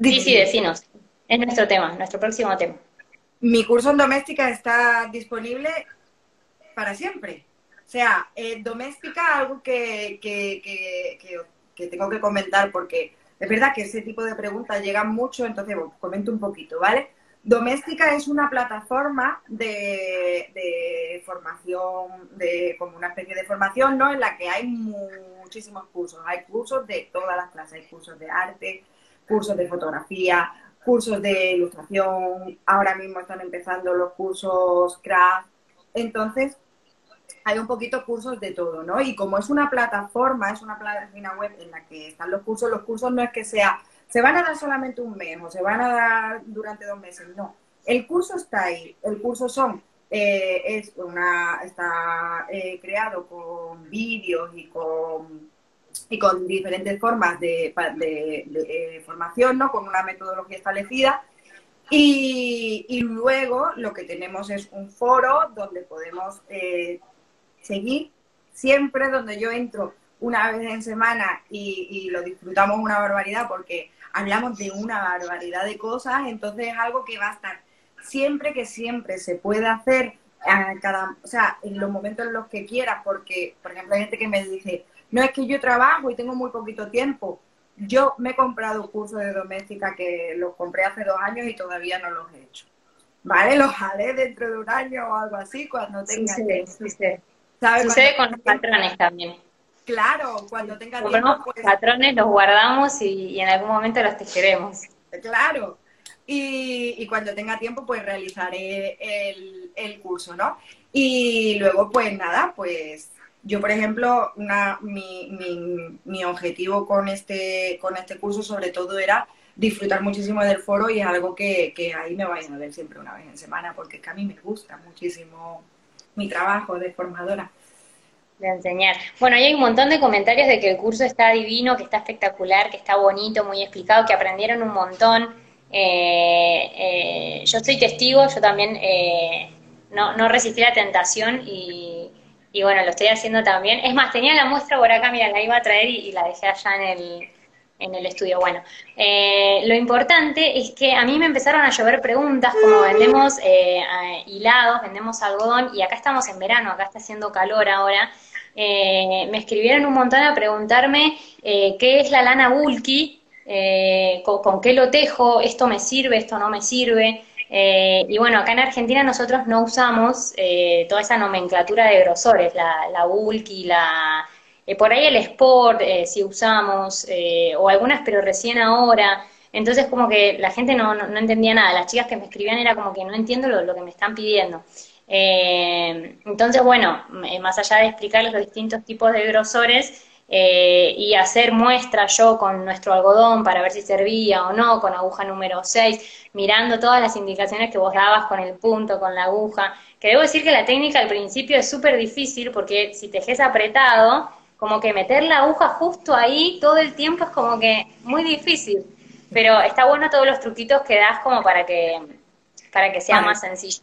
Sí, sí, decinos. Es nuestro tema, nuestro próximo tema. Mi curso en Doméstica está disponible para siempre. O sea, eh, doméstica, algo que, que, que, tengo que comentar porque es verdad que ese tipo de preguntas llegan mucho, entonces comento un poquito, ¿vale? Doméstica es una plataforma de, de, formación, de, como una especie de formación, ¿no? En la que hay muchísimos cursos. Hay cursos de todas las clases, hay cursos de arte, cursos de fotografía, cursos de ilustración, ahora mismo están empezando los cursos craft. Entonces, hay un poquito cursos de todo, ¿no? Y como es una plataforma, es una página web en la que están los cursos, los cursos no es que sea, se van a dar solamente un mes o se van a dar durante dos meses, no. El curso está ahí, el curso son, eh, es una, está eh, creado con vídeos y con, y con diferentes formas de, de, formación, ¿no? Con una metodología establecida. Y, y, luego lo que tenemos es un foro donde podemos eh, seguir siempre donde yo entro una vez en semana y, lo disfrutamos una barbaridad porque hablamos de una barbaridad de cosas, entonces es algo que va a estar siempre que siempre se puede hacer a cada, o sea, en los momentos en los que quieras, porque, por ejemplo, hay gente que me dice, no es que yo trabajo y tengo muy poquito tiempo. Yo me he comprado cursos de doméstica que los compré hace dos años y todavía no los he hecho. ¿Vale? Los haré dentro de un año o algo así cuando tenga Sucede con los patrones también. Claro, cuando tenga tiempo. Pues... patrones, los guardamos y, en algún momento los tejeremos. Claro. Y, cuando tenga tiempo, pues realizaré el, curso, ¿no? Y luego, pues nada, pues yo, por ejemplo, una, mi, mi, mi, objetivo con este, con este curso sobre todo era disfrutar muchísimo del foro y es algo que, que ahí me vayan a ver siempre una vez en semana, porque es que a mí me gusta muchísimo mi trabajo de formadora. De enseñar. Bueno, hay un montón de comentarios de que el curso está divino, que está espectacular, que está bonito, muy explicado, que aprendieron un montón. Eh, eh, yo soy testigo, yo también eh, no, no, resistí la tentación y, bueno, lo estoy haciendo también. Es más, tenía la muestra por acá, mira, la iba a traer y la dejé allá en el, en el estudio. Bueno, eh, lo importante es que a mí me empezaron a llover preguntas, como vendemos eh, hilados, vendemos algodón, y acá estamos en verano, acá está haciendo calor ahora. Eh, me escribieron un montón a preguntarme qué es la lana bulky, con, con, qué lo tejo, esto me sirve, esto no me sirve. y bueno, acá en Argentina nosotros no usamos toda esa nomenclatura de grosores, la, la bulky, la eh, por ahí el sport, eh, si usamos, eh, o algunas, pero recién ahora. Entonces, como que la gente no, no, entendía nada. Las chicas que me escribían era como que no entiendo lo, que me están pidiendo. entonces, bueno, más allá de explicarles los distintos tipos de grosores, y hacer muestra yo con nuestro algodón para ver si servía o no, con aguja número 6, mirando todas las indicaciones que vos dabas con el punto, con la aguja, que debo decir que la técnica al principio es súper difícil porque si tejes apretado, como que meter la aguja justo ahí todo el tiempo es como que muy difícil. Pero está bueno todos los truquitos que das como para que, para que sea más sencillo.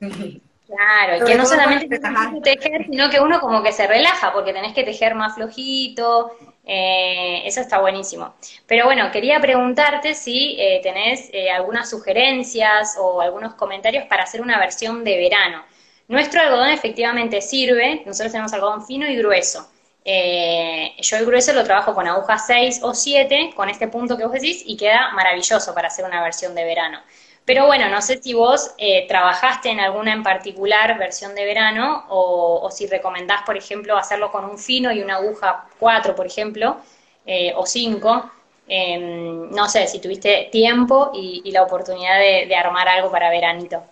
Claro, que no solamente tejer, sino que uno como que se relaja porque tenés que tejer más flojito, eh, eso está buenísimo. Pero bueno, quería preguntarte si eh, tenés eh, algunas sugerencias o algunos comentarios para hacer una versión de verano. Nuestro algodón efectivamente sirve, nosotros tenemos algodón fino y grueso. Eh, yo el grueso lo trabajo con aguja 6 o 7, con este punto que vos decís, y queda maravilloso para hacer una versión de verano. Pero bueno, no sé si vos eh, trabajaste en alguna en particular versión de verano o, si recomendás, por ejemplo, hacerlo con un fino y una aguja 4, por ejemplo, eh, o 5. Em, no sé, si tuviste tiempo y, la oportunidad de, armar algo para veranito.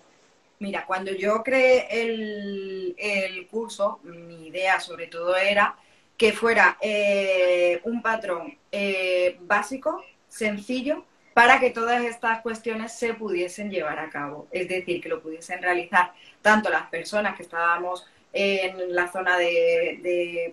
Mira, cuando yo creé el, curso, mi idea sobre todo era que fuera eh, un patrón básico, sencillo, para que todas estas cuestiones se pudiesen llevar a cabo. Es decir, que lo pudiesen realizar tanto las personas que estábamos en la zona de,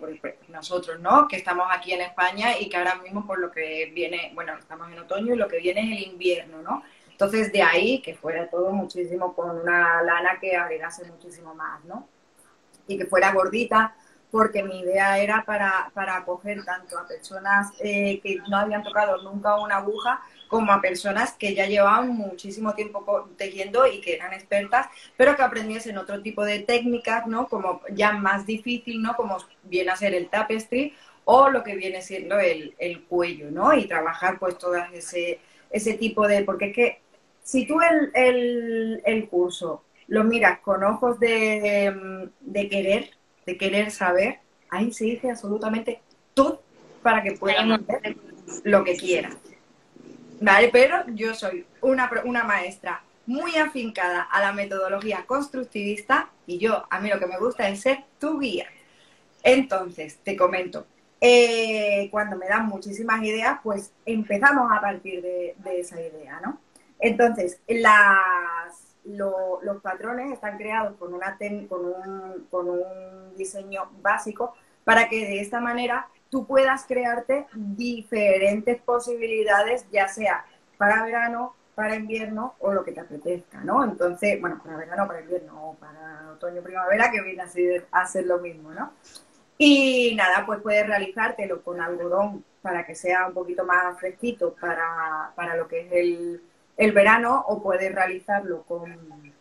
nosotros, ¿no? Que estamos aquí en España y que ahora mismo por lo que viene, bueno, estamos en otoño y lo que viene es el invierno, ¿no? Entonces de ahí que fuera todo muchísimo con una lana que agregase muchísimo más, ¿no? Y que fuera gordita, porque mi idea era para, para acoger tanto a personas eh, que no habían tocado nunca una aguja como a personas que ya llevaban muchísimo tiempo tejiendo y que eran expertas, pero que aprendiesen otro tipo de técnicas, ¿no? Como ya más difícil, ¿no? Como viene a ser el tapestry o lo que viene siendo el, cuello, ¿no? Y trabajar pues todo ese, ese tipo de... Porque es que si tú el, el, curso lo miras con ojos de, de, querer, de querer saber, ahí se dice absolutamente todo para que puedas hacer lo que quieras. ¿vale? Pero yo soy una, una maestra muy afincada a la metodología constructivista y yo, a mí lo que me gusta es ser tu guía. Entonces, te comento, eh, cuando me dan muchísimas ideas, pues empezamos a partir de, esa idea, ¿no? Entonces, las, los patrones están creados con, una con, un, con un diseño básico para que de esta manera tú puedas crearte diferentes posibilidades, ya sea para verano, para invierno o lo que te apetezca, ¿no? Entonces, bueno, para verano, para invierno o para otoño, primavera, que viene a ser, a ser lo mismo, ¿no? Y nada, pues puedes realizártelo con algodón para que sea un poquito más fresquito para, para lo que es el, el verano o puedes realizarlo con,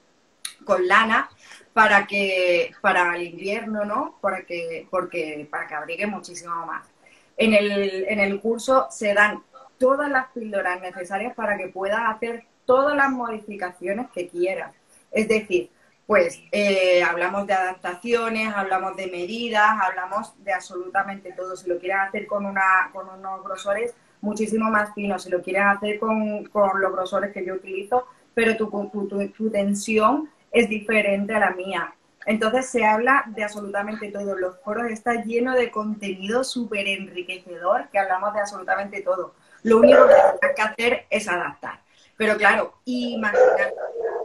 con lana para que para el invierno, ¿no? Para que, porque, para que abrigue muchísimo más. En el, en el curso se dan todas las píldoras necesarias para que puedas hacer todas las modificaciones que quieras. Es decir, pues eh, hablamos de adaptaciones, hablamos de medidas, hablamos de absolutamente todo. Si lo quieres hacer con, una, con unos grosores muchísimo más finos, si lo quieres hacer con, con los grosores que yo utilizo, pero tu, tu, tu, tu tensión es diferente a la mía. Entonces se habla de absolutamente todo. Los foros están llenos de contenido súper enriquecedor, que hablamos de absolutamente todo. Lo único que hay que hacer es adaptar. Pero claro, imaginar,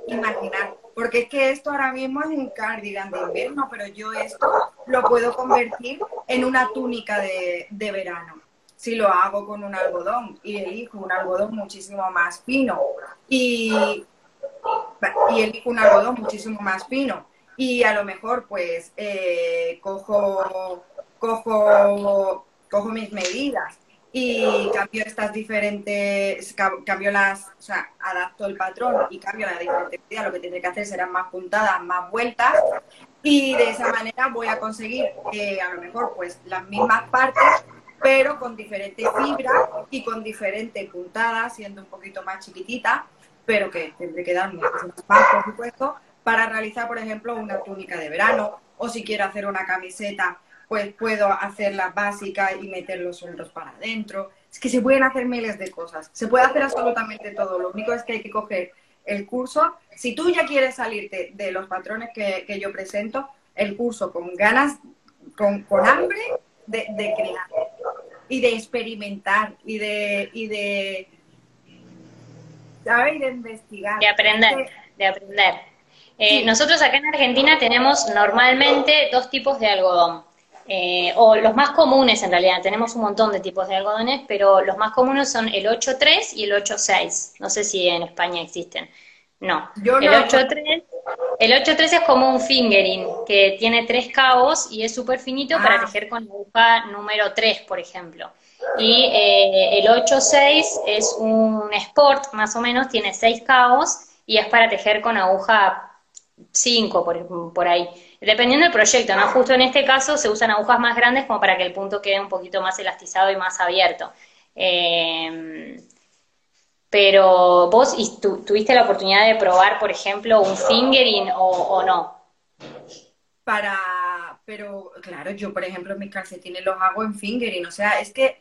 imaginar. Porque es que esto ahora mismo es un cardigan de invierno, pero yo esto lo puedo convertir en una túnica de, de verano. Si lo hago con un algodón y elijo un algodón muchísimo más fino. Y y elijo un algodón muchísimo más fino. Y a lo mejor pues eh, cojo, cojo, cojo mis medidas y cambio estas diferentes, cambio las, o sea, adapto el patrón y cambio la diferente medida, lo que tendré que hacer serán más puntadas, más vueltas. Y de esa manera voy a conseguir a lo mejor pues las mismas partes pero con diferente fibra y con diferente puntada, siendo un poquito más chiquitita pero que tendré que dar muchísimas más, por supuesto, para realizar, por ejemplo, una túnica de verano, o si quiero hacer una camiseta, pues puedo hacerla básica y meter los hombros para adentro. Es que se pueden hacer miles de cosas, se puede hacer absolutamente todo, lo único es que hay que coger el curso. Si tú ya quieres salirte de los patrones que, yo presento, el curso con ganas, con, hambre de, de, crear y de experimentar y de, y de de investigar. De aprender, de aprender. Eh, nosotros acá en Argentina tenemos normalmente dos tipos de algodón. Eh, o los más comunes en realidad, tenemos un montón de tipos de algodones, pero los más comunes son el 8.3 y el 8.6. No sé si en España existen. No. el 8.3 el 8.3 es como un fingering que tiene tres cabos y es súper finito para ah. tejer con la aguja número 3, por ejemplo. Y eh, el 8.6 es un sport, más o menos, tiene seis cabos y es para tejer con aguja 5 por, por, ahí. Dependiendo del proyecto, ¿no? Justo en este caso se usan agujas más grandes como para que el punto quede un poquito más elastizado y más abierto. Eh, Pero vos y tuviste la oportunidad de probar, por ejemplo, un fingering o, no. Para, pero claro, yo por ejemplo mis calcetines los hago en fingering, o sea, es que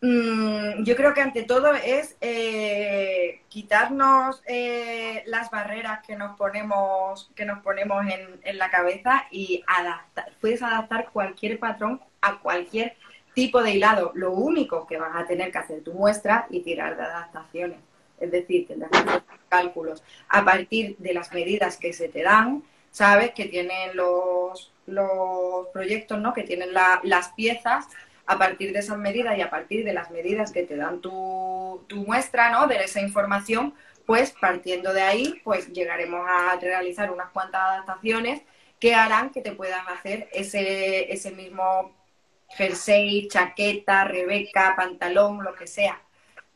mm, yo creo que ante todo es eh, quitarnos eh, las barreras que nos ponemos, que nos ponemos en, en la cabeza y adaptar, puedes adaptar cualquier patrón a cualquier tipo de hilado. Lo único que vas a tener que hacer tu muestra y tirar de adaptaciones. Es decir, tendrás que cálculos a partir de las medidas que se te dan. Sabes que tienen los, los proyectos, ¿no? Que tienen las piezas a partir de esas medidas y a partir de las medidas que te dan tu, tu muestra, ¿no? De esa información, pues partiendo de ahí, pues llegaremos a realizar unas cuantas adaptaciones que harán que te puedan hacer ese, ese mismo jersey, chaqueta, rebeca, pantalón, lo que sea,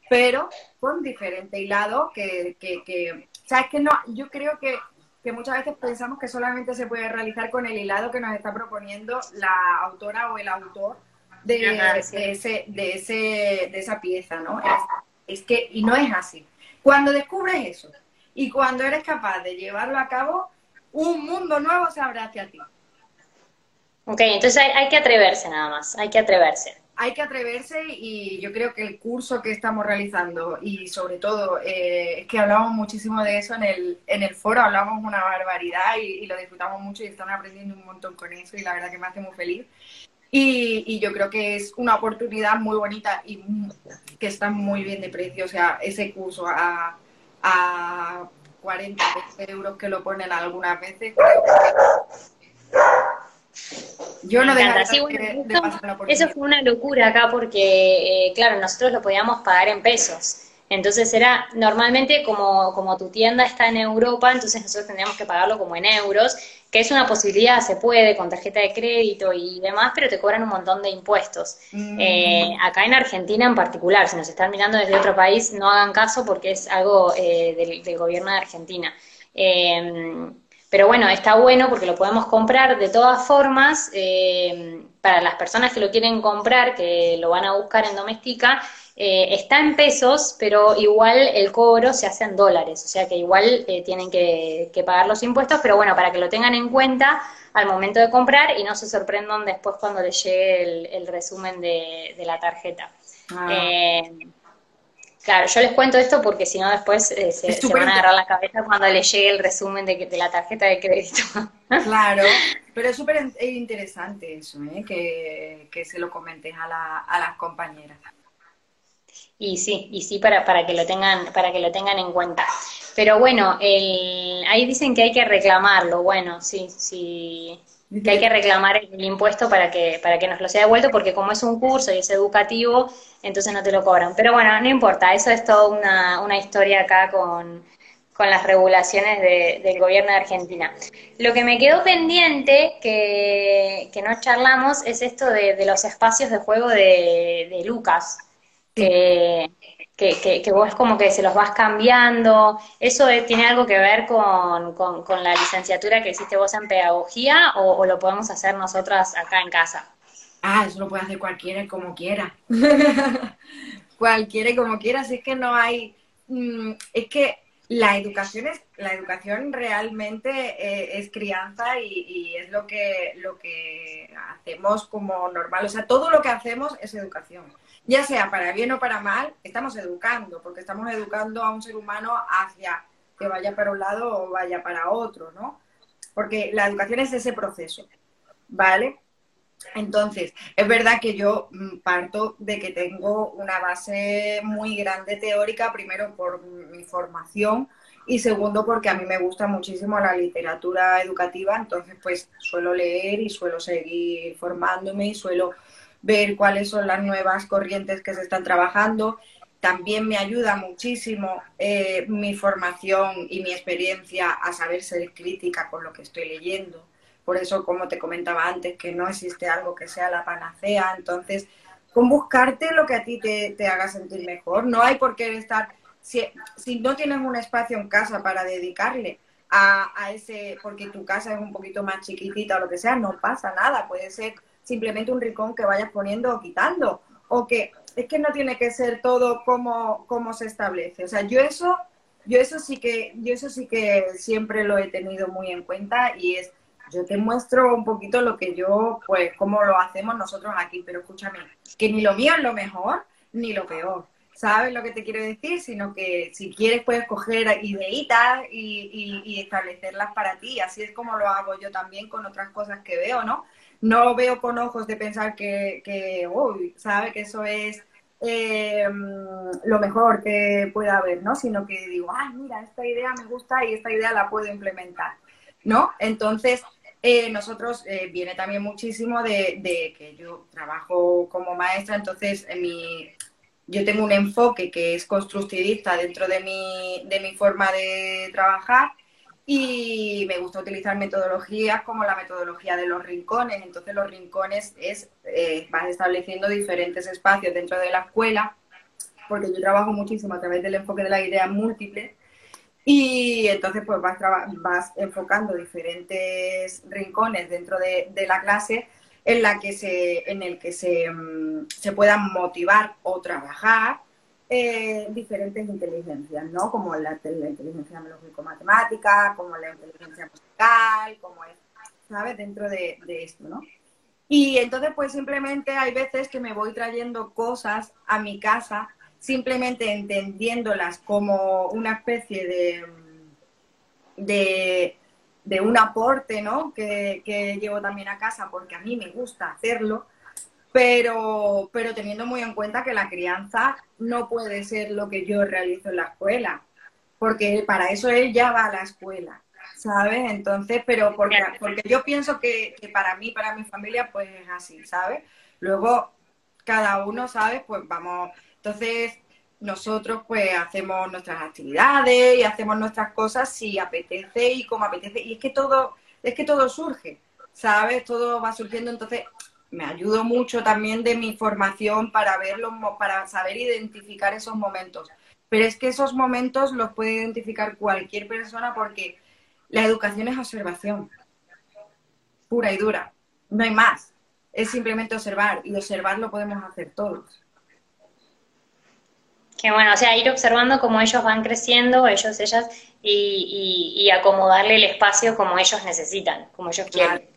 pero con diferente hilado que, que, que sabes que no, yo creo que, que muchas veces pensamos que solamente se puede realizar con el hilado que nos está proponiendo la autora o el autor de, ese, de, ese, de esa pieza, ¿no? Es, es que, y no es así. Cuando descubres eso y cuando eres capaz de llevarlo a cabo, un mundo nuevo se abre hacia ti. Ok, entonces hay, que atreverse nada más, hay que atreverse. Hay que atreverse y yo creo que el curso que estamos realizando y sobre todo eh, es que hablamos muchísimo de eso en el, en el foro, hablamos una barbaridad y, lo disfrutamos mucho y están aprendiendo un montón con eso y la verdad que me hace muy feliz. Y, yo creo que es una oportunidad muy bonita y que está muy bien de precio. O sea, ese curso a, a 40 euros que lo ponen algunas veces, creo que yo no dejaría Eso fue una locura acá porque, eh, claro, nosotros lo podíamos pagar en pesos. Entonces era, normalmente como, como tu tienda está en Europa, entonces nosotros tendríamos que pagarlo como en euros, que es una posibilidad, se puede con tarjeta de crédito y demás, pero te cobran un montón de impuestos. Mm. Eh, acá en Argentina en particular, si nos están mirando desde otro país, no hagan caso porque es algo eh, del, del, gobierno de Argentina. Pero bueno, está bueno porque lo podemos comprar de todas formas. Eh, para las personas que lo quieren comprar, que lo van a buscar en Doméstica, eh, está en pesos, pero igual el cobro se hace en dólares. O sea que igual eh, tienen que, pagar los impuestos, pero bueno, para que lo tengan en cuenta al momento de comprar y no se sorprendan después cuando les llegue el, resumen de, la tarjeta. Ah. Claro, yo les cuento esto porque si no después eh, se, van a agarrar la cabeza cuando les llegue el resumen de, de la tarjeta de crédito. Claro, pero es súper interesante eso, ¿eh? que, se lo comentes a, la, a las compañeras. Y sí, y sí para, para que lo tengan, para que lo tengan en cuenta. Pero bueno, el, ahí dicen que hay que reclamarlo. Bueno, sí, sí, que hay que reclamar el impuesto para que, para que nos lo sea devuelto, porque como es un curso y es educativo, entonces no te lo cobran. Pero bueno, no importa, eso es toda una, una historia acá con, las regulaciones del gobierno de Argentina. Lo que me quedó pendiente, que, que no charlamos, es esto de, los espacios de juego de, de Lucas, que, que, que, vos como que se los vas cambiando. ¿Eso tiene algo que ver con, con, la licenciatura que hiciste vos en pedagogía o, lo podemos hacer nosotras acá en casa? Ah, eso lo puede hacer cualquiera como quiera. cualquiera como quiera, si es que no hay... Mm, es que la educación es la educación realmente eh, es crianza y, y, es lo que lo que hacemos como normal o sea todo lo que hacemos es educación ya sea para bien o para mal, estamos educando, porque estamos educando a un ser humano hacia que vaya para un lado o vaya para otro, ¿no? Porque la educación es ese proceso, ¿vale? Entonces, es verdad que yo mm, parto de que tengo una base muy grande teórica, primero por mi formación y segundo porque a mí me gusta muchísimo la literatura educativa, entonces pues suelo leer y suelo seguir formándome y suelo ver cuáles son las nuevas corrientes que se están trabajando. También me ayuda muchísimo eh, mi formación y mi experiencia a saber ser crítica con lo que estoy leyendo. Por eso, como te comentaba antes, que no existe algo que sea la panacea. Entonces, con buscarte lo que a ti te, te haga sentir mejor. No hay por qué estar, si, si no tienes un espacio en casa para dedicarle, a, a, ese, porque tu casa es un poquito más chiquitita o lo que sea, no pasa nada, puede ser simplemente un rincón que vayas poniendo o quitando. O que es que no tiene que ser todo como, como se establece. O sea, yo eso, yo eso sí que, yo eso sí que siempre lo he tenido muy en cuenta y es, yo te muestro un poquito lo que yo, pues, cómo lo hacemos nosotros aquí, pero escúchame, que ni lo mío es lo mejor, ni lo peor. ¿Sabes lo que te quiero decir? Sino que si quieres puedes coger ideitas y, y, establecerlas para ti. Así es como lo hago yo también con otras cosas que veo, ¿no? No veo con ojos de pensar que, que uy, ¿sabes? Que eso es eh, lo mejor que pueda haber, ¿no? Sino que digo, ay, mira, esta idea me gusta y esta idea la puedo implementar, ¿no? Entonces, eh, nosotros eh, viene también muchísimo de, de, que yo trabajo como maestra, entonces en mi, yo tengo un enfoque que es constructivista dentro de mi, de mi forma de trabajar y me gusta utilizar metodologías como la metodología de los rincones. Entonces los rincones es, eh, vas estableciendo diferentes espacios dentro de la escuela, porque yo trabajo muchísimo a través del enfoque de la idea múltiple y entonces pues vas, vas enfocando diferentes rincones dentro de, de la clase en, la que se, en el que se, mm, se puedan motivar o trabajar eh, diferentes inteligencias, ¿no? Como la, inteligencia lógico-matemática, como la inteligencia musical, como es, ¿sabes? Dentro de, de esto, ¿no? Y entonces, pues simplemente hay veces que me voy trayendo cosas a mi casa, simplemente entendiéndolas como una especie de, de de un aporte, ¿no? Que, llevo también a casa porque a mí me gusta hacerlo, pero, pero teniendo muy en cuenta que la crianza no puede ser lo que yo realizo en la escuela, porque para eso él ya va a la escuela, ¿sabes? Entonces, pero porque, porque yo pienso que, para mí, para mi familia, pues es así, ¿sabes? Luego, cada uno, ¿sabes? Pues vamos, entonces nosotros pues hacemos nuestras actividades y hacemos nuestras cosas si apetece y como apetece. Y es que todo, es que todo surge, ¿sabes? Todo va surgiendo, entonces me ayudo mucho también de mi formación para verlos, para saber identificar esos momentos. Pero es que esos momentos los puede identificar cualquier persona porque la educación es observación, pura y dura. No hay más. Es simplemente observar y observar lo podemos hacer todos. Que bueno, o sea, ir observando cómo ellos van creciendo, ellos, ellas, y, acomodarle el espacio como ellos necesitan, como ellos quieren.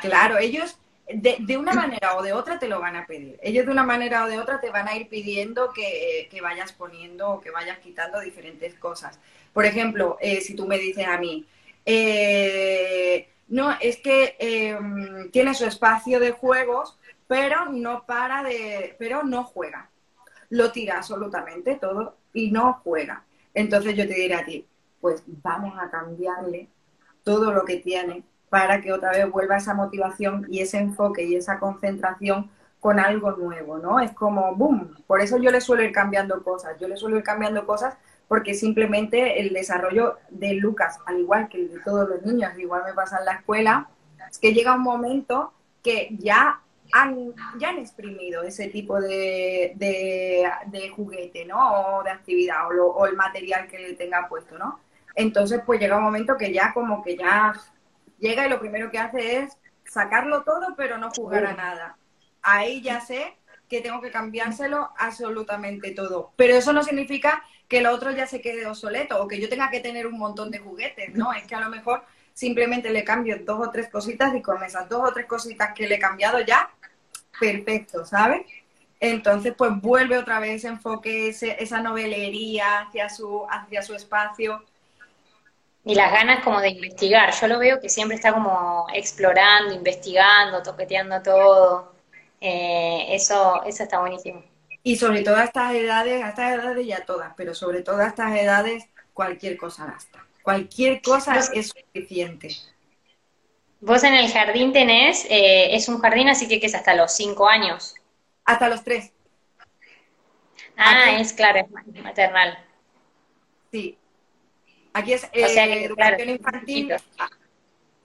Claro, ellos de, de, una manera o de otra te lo van a pedir. Ellos de una manera o de otra te van a ir pidiendo que, vayas poniendo o que vayas quitando diferentes cosas. Por ejemplo, eh, si tú me dices a mí, eh, no, es que em, tiene su espacio de juegos, pero no para de, pero no juega lo tira absolutamente todo y no juega. Entonces yo te diré a ti, pues vamos a cambiarle todo lo que tiene para que otra vez vuelva esa motivación y ese enfoque y esa concentración con algo nuevo, ¿no? Es como, ¡boom! Por eso yo le suelo ir cambiando cosas. Yo le suelo ir cambiando cosas porque simplemente el desarrollo de Lucas, al igual que el de todos los niños, igual me pasa en la escuela, es que llega un momento que ya han, ya han exprimido ese tipo de, de, juguete, ¿no? O de actividad, o, el material que le tenga puesto, ¿no? Entonces, pues llega un momento que ya como que ya llega y lo primero que hace es sacarlo todo, pero no jugar a nada. Ahí ya sé que tengo que cambiárselo absolutamente todo. Pero eso no significa que lo otro ya se quede obsoleto o que yo tenga que tener un montón de juguetes, ¿no? Es que a lo mejor simplemente le cambio dos o tres cositas y con esas dos o tres cositas que le he cambiado ya perfecto, ¿sabes? Entonces, pues vuelve otra vez ese enfoque, esa novelería hacia su, hacia su espacio. Y las ganas como de investigar. Yo lo veo que siempre está como explorando, investigando, toqueteando todo. Eh, eso, eso está buenísimo. Y sobre todo a estas edades, a estas edades ya todas, pero sobre todo a estas edades cualquier cosa basta. Cualquier cosa es suficiente. Vos en el jardín tenés, eh, es un jardín así que, que es hasta los cinco años. Hasta los tres. Ah, es claro, es maternal. Sí. Aquí es eh, educación infantil.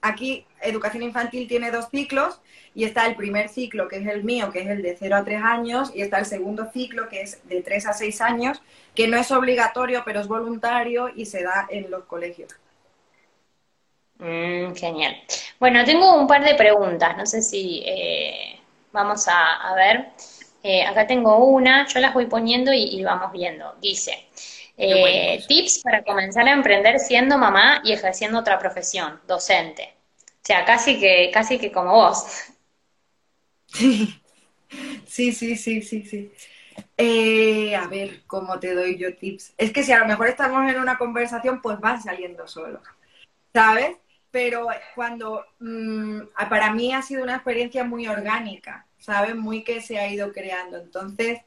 Aquí educación infantil tiene dos ciclos y está el primer ciclo, que es el mío, que es el de 0 a 3 años, y está el segundo ciclo, que es de 3 a 6 años, que no es obligatorio, pero es voluntario y se da en los colegios. Mm, genial. Bueno, tengo un par de preguntas, no sé si eh, vamos a, ver. Eh, acá tengo una, yo las voy poniendo y, vamos viendo. Dice, eh, tips para comenzar a emprender siendo mamá y ejerciendo otra profesión, docente. O sea, casi que, casi que como vos. Sí, sí, sí, sí, sí. sí. Eh, a ver, ¿cómo te doy yo tips? Es que si a lo mejor estamos en una conversación, pues van saliendo solo, ¿sabes? Pero cuando, mm, para mí ha sido una experiencia muy orgánica, ¿sabes? Muy que se ha ido creando. Entonces,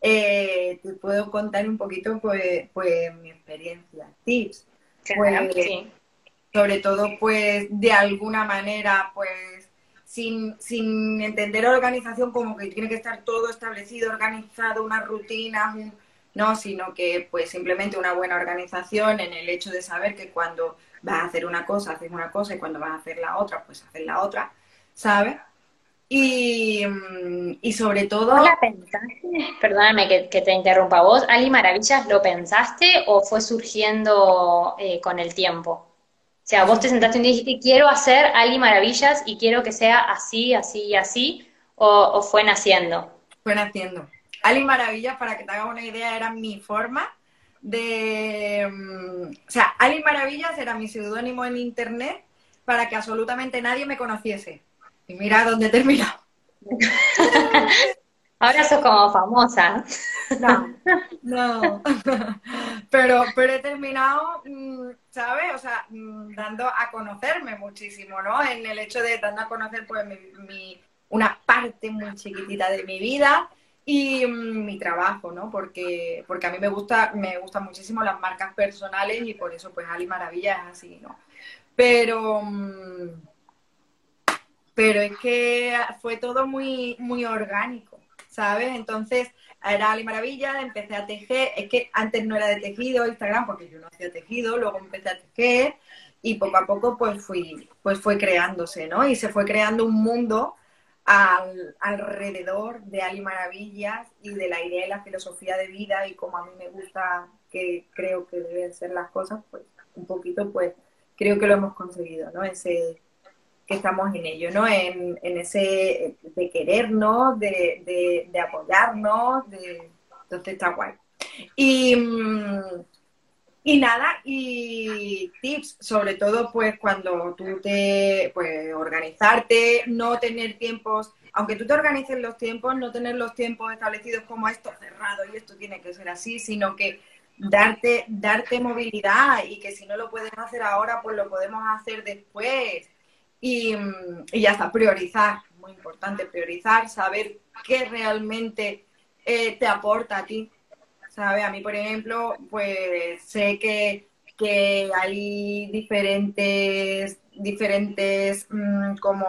eh, te puedo contar un poquito, pues, pues mi experiencia. Tips. Pues, Sobre todo, pues, de alguna manera, pues, sin, sin entender organización como que tiene que estar todo establecido, organizado, una rutina, no, sino que pues simplemente una buena organización en el hecho de saber que cuando vas a hacer una cosa, haces una cosa y cuando vas a hacer la otra, pues haces la otra, ¿sabes? Y, y sobre todo... la pensaste? Perdóname que, te interrumpa vos. Ali Maravillas, ¿lo pensaste o fue surgiendo eh, con el tiempo? O sea, vos te sentaste y dijiste, quiero hacer Ali Maravillas y quiero que sea así, así y así, o, fue naciendo. Fue naciendo. Ali Maravillas, para que te hagas una idea, era mi forma de... Mm, o sea, Ali Maravillas era mi seudónimo en internet para que absolutamente nadie me conociese. Y mira dónde terminó. Ahora sos como famosa. No, no. Pero, pero he terminado, mm, ¿sabes? O sea, mm, dando a conocerme muchísimo, ¿no? En el hecho de dando a conocer, pues, mi, una parte muy chiquitita de mi vida y mm, mi trabajo, ¿no? Porque, porque a mí me gusta, me gustan muchísimo las marcas personales y por eso, pues, Ali Maravilla es así, ¿no? Pero pero es que fue todo muy, muy orgánico, ¿sabes? Entonces, era Ali Maravilla, empecé a tejer, es que antes no era de tejido Instagram porque yo no hacía tejido, luego empecé a tejer y poco a poco pues fui, pues fue creándose, ¿no? Y se fue creando un mundo alrededor de Ali Maravillas y de la idea y la filosofía de vida y como a mí me gusta que creo que deben ser las cosas, pues un poquito pues creo que lo hemos conseguido, ¿no? Ese, que estamos en ello, ¿no? En, ese de querernos, de, de, de apoyarnos, de, entonces está guay. Y, y nada, y tips, sobre todo pues cuando tú te, pues organizarte, no tener tiempos, aunque tú te organices los tiempos, no tener los tiempos establecidos como esto cerrado y esto tiene que ser así, sino que darte, darte movilidad y que si no lo puedes hacer ahora, pues lo podemos hacer después y, ya está, priorizar, muy importante, priorizar, saber qué realmente eh, te aporta a ti. ¿Sabe? A mí, por ejemplo, pues sé que, que hay diferentes, diferentes mm, como,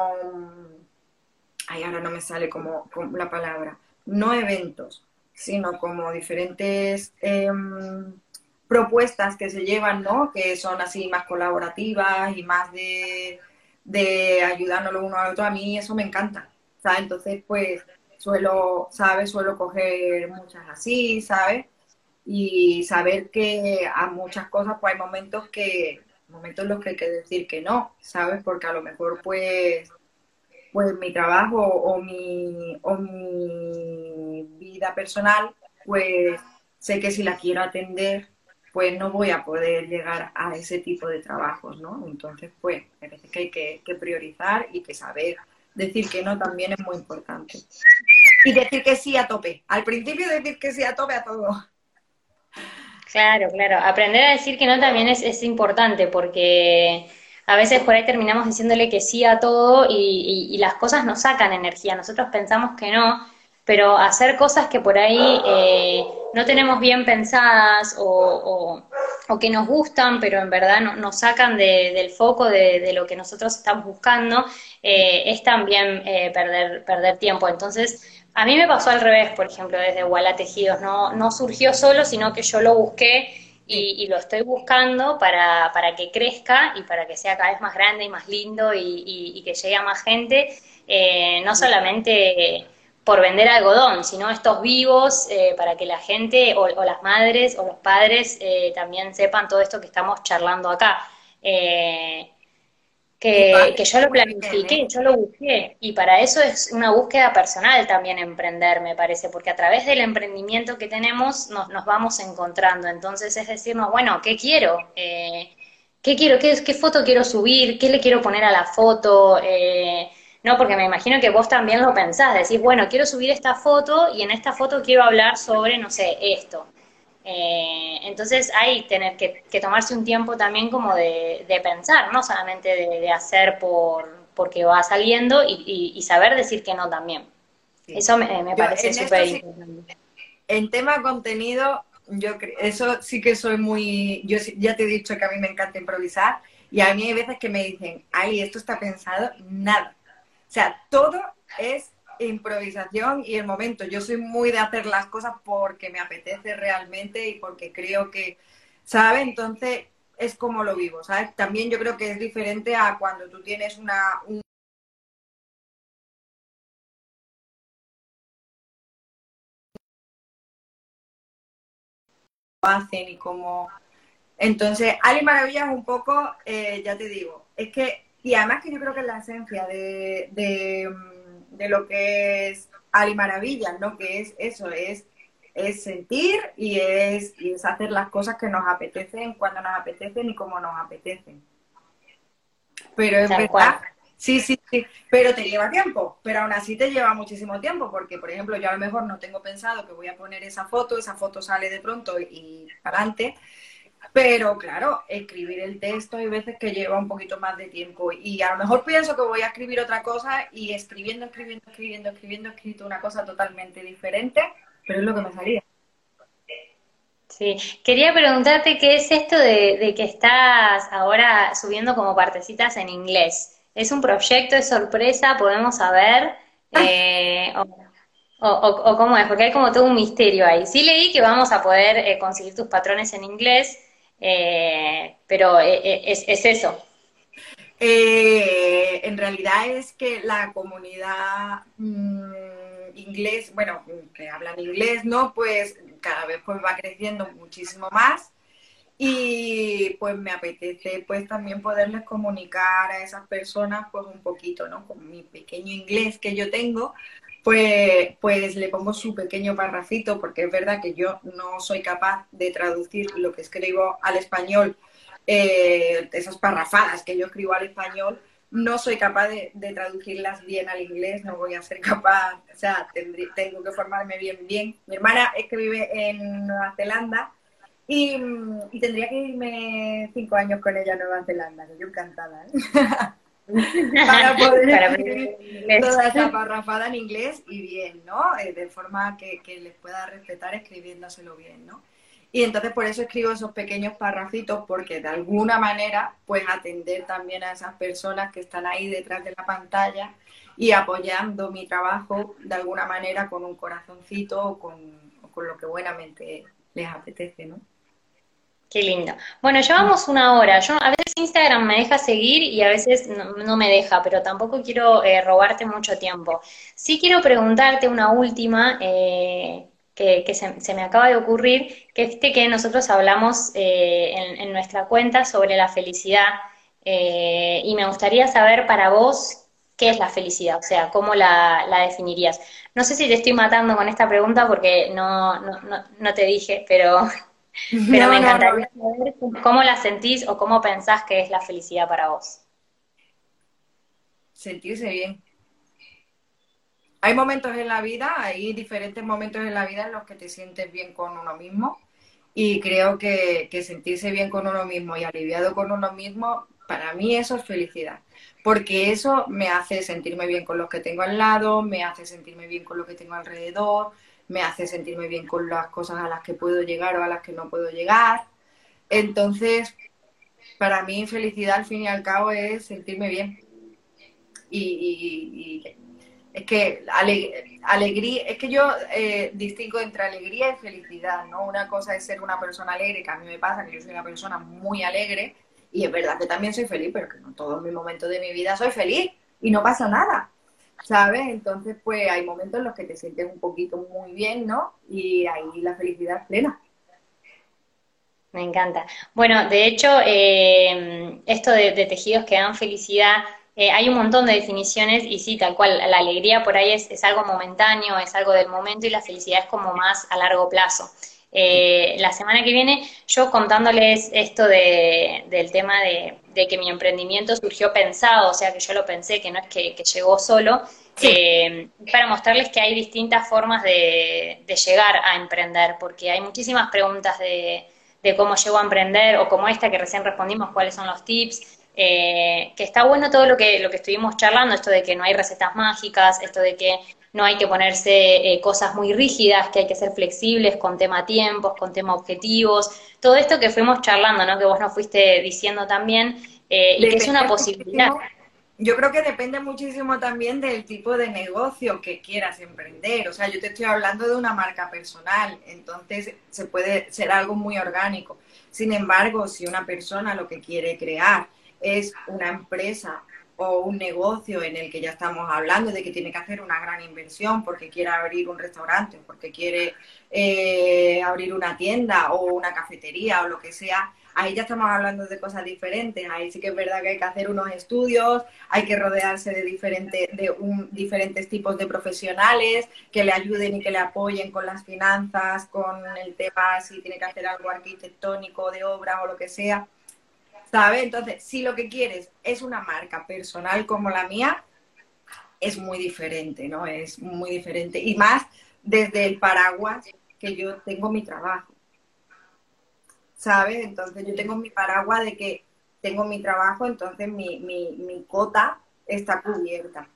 ay, ahora no me sale como, la palabra, no eventos, sino como diferentes em, propuestas que se llevan, ¿no? Que son así más colaborativas y más de de ayudarnos uno al otro, a mí eso me encanta, ¿sabes? Entonces, pues, suelo, ¿sabes? Suelo coger muchas así, ¿sabes? Y saber que a muchas cosas, pues hay momentos que, momentos en los que hay que decir que no, ¿sabes? Porque a lo mejor, pues, pues mi trabajo o mi, o mi vida personal, pues sé que si la quiero atender, pues no voy a poder llegar a ese tipo de trabajos, ¿no? Entonces, pues, me parece que hay que, priorizar y que saber decir que no también es muy importante. Y decir que sí a tope. Al principio decir que sí a tope a todo. Claro, claro. Aprender a decir que no también es, es importante porque a veces por ahí terminamos diciéndole que sí a todo y, y, las cosas nos sacan energía. Nosotros pensamos que no, pero hacer cosas que por ahí eh, no tenemos bien pensadas o, que nos gustan, pero en verdad no, nos sacan del foco de, lo que nosotros estamos buscando, eh, es también eh, perder, perder tiempo. Entonces, a mí me pasó al revés, por ejemplo, desde Walla Tejidos, no, no surgió solo, sino que yo lo busqué y, lo estoy buscando para, para, que crezca y para que sea cada vez más grande y más lindo y, que llegue a más gente, no solamente por vender algodón, sino estos vivos eh, para que la gente o, las madres o los padres eh, también sepan todo esto que estamos charlando acá. Eh, que, que yo lo planifiqué, yo lo busqué. Y para eso es una búsqueda personal también emprender, me parece, porque a través del emprendimiento que tenemos nos, nos vamos encontrando. Entonces es decirnos, bueno, ¿qué quiero? ¿Qué quiero? ¿Qué, ¿Qué foto quiero subir? ¿Qué le quiero poner a la foto? Eh, no, porque me imagino que vos también lo pensás, decís, bueno, quiero subir esta foto y en esta foto quiero hablar sobre, no sé, esto. Eh, entonces hay tener que, tomarse un tiempo también como de, pensar, no solamente de, hacer por porque va saliendo y, saber decir que no también. Eso me, parece súper importante. en tema contenido, yo eso sí que soy muy, yo ya te he dicho que a mí me encanta improvisar y a mí hay veces que me dicen, ay, esto está pensado, nada. O sea, todo es improvisación y el momento. Yo soy muy de hacer las cosas porque me apetece realmente y porque creo que, ¿sabes? Entonces es como lo vivo, ¿sabes? También yo creo que es diferente a cuando tú tienes una... Un... hacen y como entonces Ali Maravilla un poco eh, ya te digo es que y además que yo creo que es la esencia de, de de lo que es Ali Maravilla, ¿no? Que es eso, es, es sentir y es, y es hacer las cosas que nos apetecen cuando nos apetecen y como nos apetecen. Pero es verdad, sí, sí, sí, pero te lleva tiempo, pero aún así te lleva muchísimo tiempo, porque por ejemplo yo a lo mejor no tengo pensado que voy a poner esa foto, esa foto sale de pronto y adelante, pero claro, escribir el texto hay veces que lleva un poquito más de tiempo y a lo mejor pienso que voy a escribir otra cosa y escribiendo, escribiendo, escribiendo, escribiendo, he escrito una cosa totalmente diferente, pero es lo que me salía. Sí, quería preguntarte qué es esto de, que estás ahora subiendo como partecitas en inglés. ¿Es un proyecto de sorpresa? ¿Podemos saber? Eh, o, cómo es? Porque hay como todo un misterio ahí. Sí leí que vamos a poder eh, conseguir tus patrones en inglés, eh, pero eh, eh, es, es eso. en realidad es que la comunidad mm, inglés, bueno, que hablan inglés, ¿no? Pues cada vez pues va creciendo muchísimo más y pues me apetece pues también poderles comunicar a esas personas pues un poquito, ¿no? Con mi pequeño inglés que yo tengo, pues, pues le pongo su pequeño parrafito, porque es verdad que yo no soy capaz de traducir lo que escribo al español, eh, esas parrafadas que yo escribo al español, no soy capaz de, traducirlas bien al inglés, no voy a ser capaz, o sea, tengo que formarme bien, bien. Mi hermana es que vive en Nueva Zelanda y, tendría que irme cinco años con ella a Nueva Zelanda, que yo encantada. ¿eh? para poder escribir toda esa parrafada en inglés y bien, ¿no? Eh, de forma que, les pueda respetar escribiéndoselo bien, ¿no? Y entonces por eso escribo esos pequeños parrafitos, porque de alguna manera, pues atender también a esas personas que están ahí detrás de la pantalla y apoyando mi trabajo de alguna manera con un corazoncito o con, o con lo que buenamente les apetece, ¿no? Qué lindo. Bueno, llevamos una hora. Yo a veces Instagram me deja seguir y a veces no, me deja, pero tampoco quiero eh, robarte mucho tiempo. Sí quiero preguntarte una última eh, que, se, me acaba de ocurrir, que es que nosotros hablamos eh, en, nuestra cuenta sobre la felicidad y me gustaría saber para vos qué es la felicidad, o sea, cómo la, definirías. No sé si te estoy matando con esta pregunta porque no, no, no te dije, pero Pero me encantaría saber cómo la sentís o cómo pensás que es la felicidad para vos. Sentirse bien. Hay momentos en la vida, hay diferentes momentos en la vida en los que te sientes bien con uno mismo y creo que, que sentirse bien con uno mismo y aliviado con uno mismo, para mí eso es felicidad porque eso me hace sentirme bien con los que tengo al lado, me hace sentirme bien con lo que tengo alrededor, me hace sentirme bien con las cosas a las que puedo llegar o a las que no puedo llegar. Entonces, para mí felicidad al fin y al cabo es sentirme bien. Y, es que alegría, es que yo eh, distingo entre alegría y felicidad, ¿no? Una cosa es ser una persona alegre, que a mí me pasa que yo soy una persona muy alegre, y es verdad que también soy feliz, pero que no todos mis momentos de mi vida soy feliz y no pasa nada. ¿Sabes? Entonces, pues hay momentos en los que te sientes un poquito muy bien, ¿no? Y ahí la felicidad es plena. Me encanta. Bueno, de hecho, eh, esto de, tejidos que dan felicidad, eh, hay un montón de definiciones y sí, tal cual, la alegría por ahí es, algo momentáneo, es algo del momento y la felicidad es como más a largo plazo. Eh, la semana que viene, yo contándoles esto de, del tema de, que mi emprendimiento surgió pensado, o sea, que yo lo pensé, que no es que, llegó solo, para mostrarles que hay distintas formas de, de llegar a emprender, porque hay muchísimas preguntas de de cómo llego a emprender o como esta que recién respondimos, cuáles son los tips. Eh, que está bueno todo lo que, lo que estuvimos charlando, esto de que no hay recetas mágicas, esto de que no hay que ponerse eh, cosas muy rígidas, que hay que ser flexibles con tema tiempos, con tema objetivos, todo esto que fuimos charlando, ¿no? que vos nos fuiste diciendo también, eh, y que es una posibilidad. Yo creo que depende muchísimo también del tipo de negocio que quieras emprender. O sea, yo te estoy hablando de una marca personal, entonces se puede ser algo muy orgánico. Sin embargo, si una persona lo que quiere crear es una empresa o un negocio en el que ya estamos hablando de que tiene que hacer una gran inversión porque quiere abrir un restaurante, porque quiere eh, abrir una tienda o una cafetería o lo que sea, ahí ya estamos hablando de cosas diferentes. Ahí sí que es verdad que hay que hacer unos estudios, hay que rodearse de, diferente, de un, diferentes tipos de profesionales que le ayuden y que le apoyen con las finanzas, con el tema si tiene que hacer algo arquitectónico, de obra o lo que sea. ¿Sabes? Entonces, si lo que quieres es una marca personal como la mía, es muy diferente, ¿no? Es muy diferente. Y más desde el paraguas que yo tengo mi trabajo. ¿sabes? Entonces yo tengo mi paraguas de que tengo mi trabajo, entonces mi, mi, mi cota está cubierta,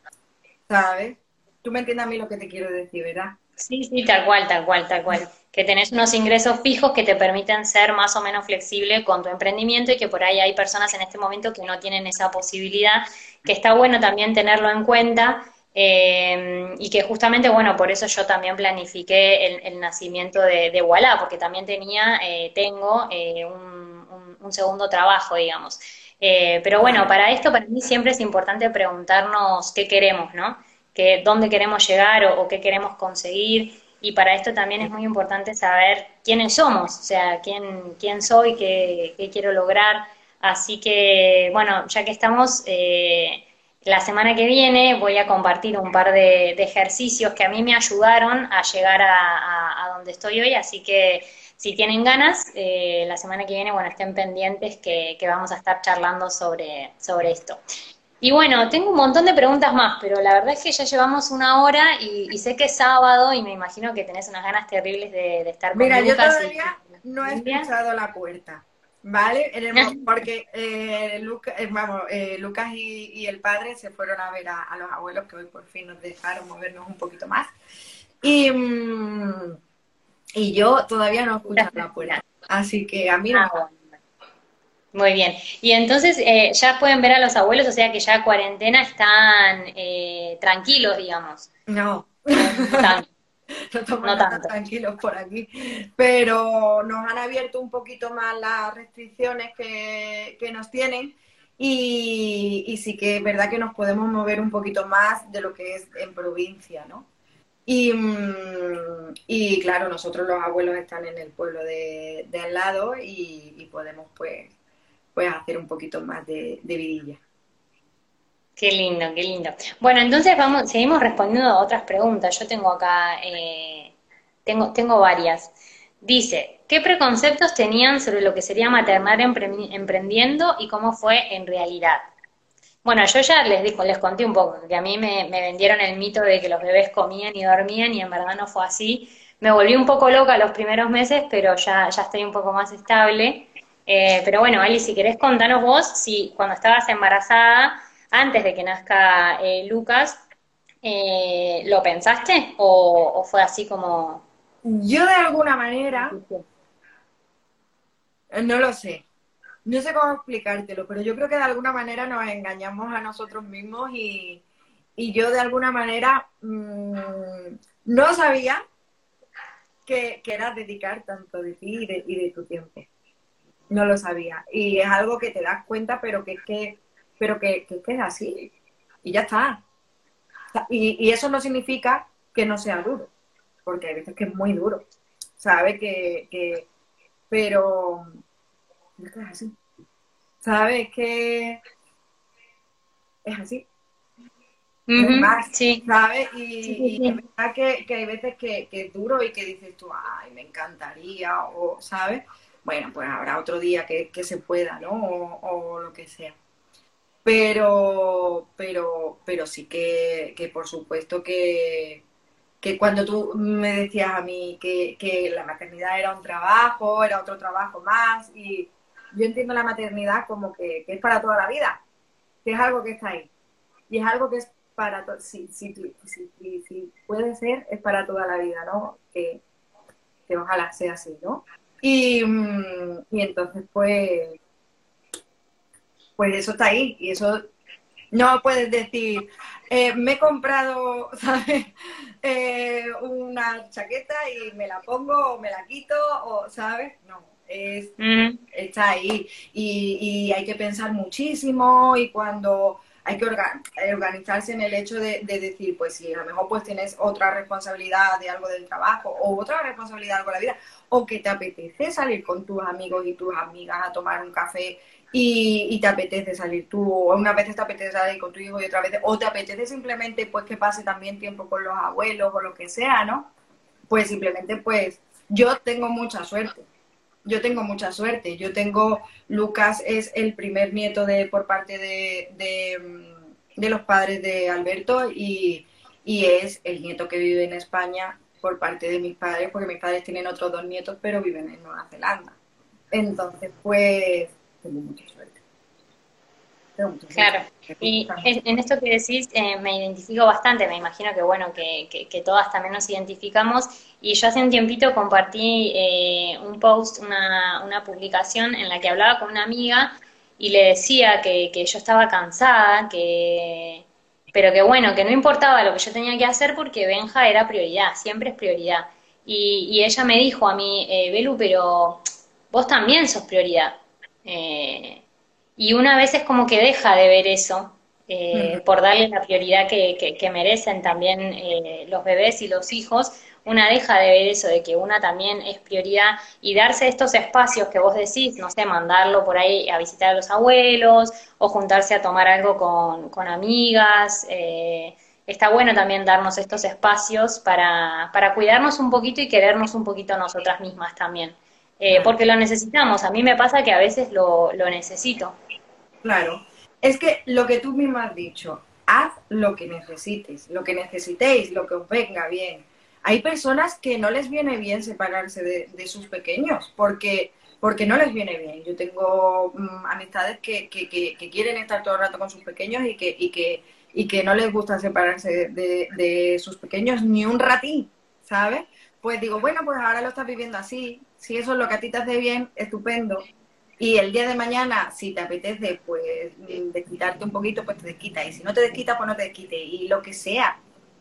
¿sabes? Tú me entiendes a mí lo que te quiero decir, ¿verdad? Sí, sí, tal cual, tal cual, tal cual. Que tenés unos ingresos fijos que te permiten ser más o menos flexible con tu emprendimiento y que por ahí hay personas en este momento que no tienen esa posibilidad, que está bueno también tenerlo en cuenta eh, y que justamente, bueno, por eso yo también planifiqué el, nacimiento de, de porque también tenía, eh, tengo eh, un, segundo trabajo, digamos. pero bueno, para esto, para mí siempre es importante preguntarnos qué queremos, ¿no? Que, ¿Dónde queremos llegar o, qué queremos conseguir? Y para esto también es muy importante saber quiénes somos, o sea, quién, quién soy, qué, qué quiero lograr. Así que, bueno, ya que estamos... Eh, la semana que viene voy a compartir un par de, ejercicios que a mí me ayudaron a llegar a, donde estoy hoy, así que si tienen ganas, eh, la semana que viene, bueno, estén pendientes que, vamos a estar charlando sobre, sobre esto. Y bueno, tengo un montón de preguntas más, pero la verdad es que ya llevamos una hora y, sé que es sábado y me imagino que tenés unas ganas terribles de, estar con Mira, yo todavía no he escuchado la puerta. ¿Vale? porque eh, eh, vamos, eh, Lucas y, el padre se fueron a ver a, los abuelos que hoy por fin nos dejaron movernos un poquito más. Y, mm, y yo todavía no he escuchado la puerta. Así que a mí no. Ah, Muy bien. Y entonces ya pueden ver a los abuelos, o sea que ya cuarentena están tranquilos, digamos. No. no no tanto. tranquilos por aquí. Pero nos han abierto un poquito más las restricciones que, nos tienen y, sí que es verdad que nos podemos mover un poquito más de lo que es en provincia, ¿no? Y, mm, claro, nosotros los abuelos están en el pueblo de, al lado y, podemos pues, pues hacer un poquito más de, vidilla. Qué lindo, qué lindo. Bueno, entonces vamos, seguimos respondiendo a otras preguntas. Yo tengo acá, eh, tengo, tengo varias. Dice, ¿qué preconceptos tenían sobre lo que sería maternar emprendiendo y cómo fue en realidad? Bueno, yo ya les dijo, les conté un poco, que a mí me, vendieron el mito de que los bebés comían y dormían y en verdad no fue así. Me volví un poco loca los primeros meses, pero ya, ya estoy un poco más estable. Eh, pero bueno, Ali, si querés contanos vos, si cuando estabas embarazada, antes de que nazca eh, Lucas, eh, ¿lo pensaste o, fue así como... Yo de alguna manera, no lo sé, no sé cómo explicártelo, pero yo creo que de alguna manera nos engañamos a nosotros mismos y, yo de alguna manera mm, no sabía que, era dedicar tanto de ti y de, y de, tu tiempo. No lo sabía. Y es algo que te das cuenta, pero que es que pero que, que, es así. Y ya está. Y, eso no significa que no sea duro, porque hay veces que es muy duro. Sabe que, pero es así. ¿Sabes? Que es así. sí. ¿sabes? Y, es verdad que, hay veces que, es duro y que dices tú, ay, me encantaría, o, ¿sabes? Bueno, pues habrá otro día que, se pueda, ¿no? O, lo que sea. Pero, pero, pero sí que, que por supuesto que, que cuando tú me decías a mí que, que, la maternidad era un trabajo, era otro trabajo más, y yo entiendo la maternidad como que, es para toda la vida, que es algo que está ahí. Y es algo que es para todo, si, si, si, si, puede ser, es para toda la vida, ¿no? Que, que ojalá sea así, ¿no? Y, mm, y entonces, pues, pues eso está ahí, y eso no puedes decir, eh, me he comprado, ¿sabes? Eh, una chaqueta y me la pongo o me la quito, o, ¿sabes? No, es, está ahí. Y, y, hay que pensar muchísimo y cuando hay que organizarse en el hecho de, decir, pues si a lo mejor pues tienes otra responsabilidad de algo del trabajo o otra responsabilidad de algo de la vida, o que te apetece salir con tus amigos y tus amigas a tomar un café y, te apetece salir tú, o una vez te apetece salir con tu hijo y otra vez, o te apetece simplemente pues que pase también tiempo con los abuelos o lo que sea, ¿no? Pues simplemente pues yo tengo mucha suerte. Yo tengo mucha suerte. Yo tengo, Lucas es el primer nieto de por parte de, de, los padres de Alberto y, y es el nieto que vive en España por parte de mis padres, porque mis padres tienen otros dos nietos, pero viven en Nueva Zelanda. Entonces, pues, tengo mucha suerte. claro, y en esto que decís eh, me identifico bastante, me imagino que bueno, que, que, todas también nos identificamos y yo hace un tiempito compartí eh, un post, una, una publicación en la que hablaba con una amiga y le decía que, que yo estaba cansada, que pero que bueno, que no importaba lo que yo tenía que hacer porque Benja era prioridad, siempre es prioridad. Y, y ella me dijo a mí, eh, Belu, pero vos también sos prioridad. Eh, y una vez es como que deja de ver eso eh, por darle la prioridad que, que, merecen también eh, los bebés y los hijos. Una deja de ver eso de que una también es prioridad y darse estos espacios que vos decís, no sé, mandarlo por ahí a visitar a los abuelos o juntarse a tomar algo con, con amigas. está bueno también darnos estos espacios para, para cuidarnos un poquito y querernos un poquito nosotras mismas también. Eh, porque lo necesitamos. A mí me pasa que a veces lo, necesito. Claro. Es que lo que tú misma has dicho, haz lo que necesites, lo que necesitéis, lo que os venga bien. Hay personas que no les viene bien separarse de, sus pequeños porque, porque no les viene bien. Yo tengo mm, amistades que, quieren estar todo el rato con sus pequeños y que, y que, y que no les gusta separarse de, sus pequeños ni un ratín, ¿sabes? Pues digo, bueno, pues ahora lo estás viviendo así, si eso es lo que a ti te hace bien, estupendo. Y el día de mañana, si te apetece, pues desquitarte un poquito, pues te desquita. Y si no te desquita, pues no te desquite. Y lo que sea.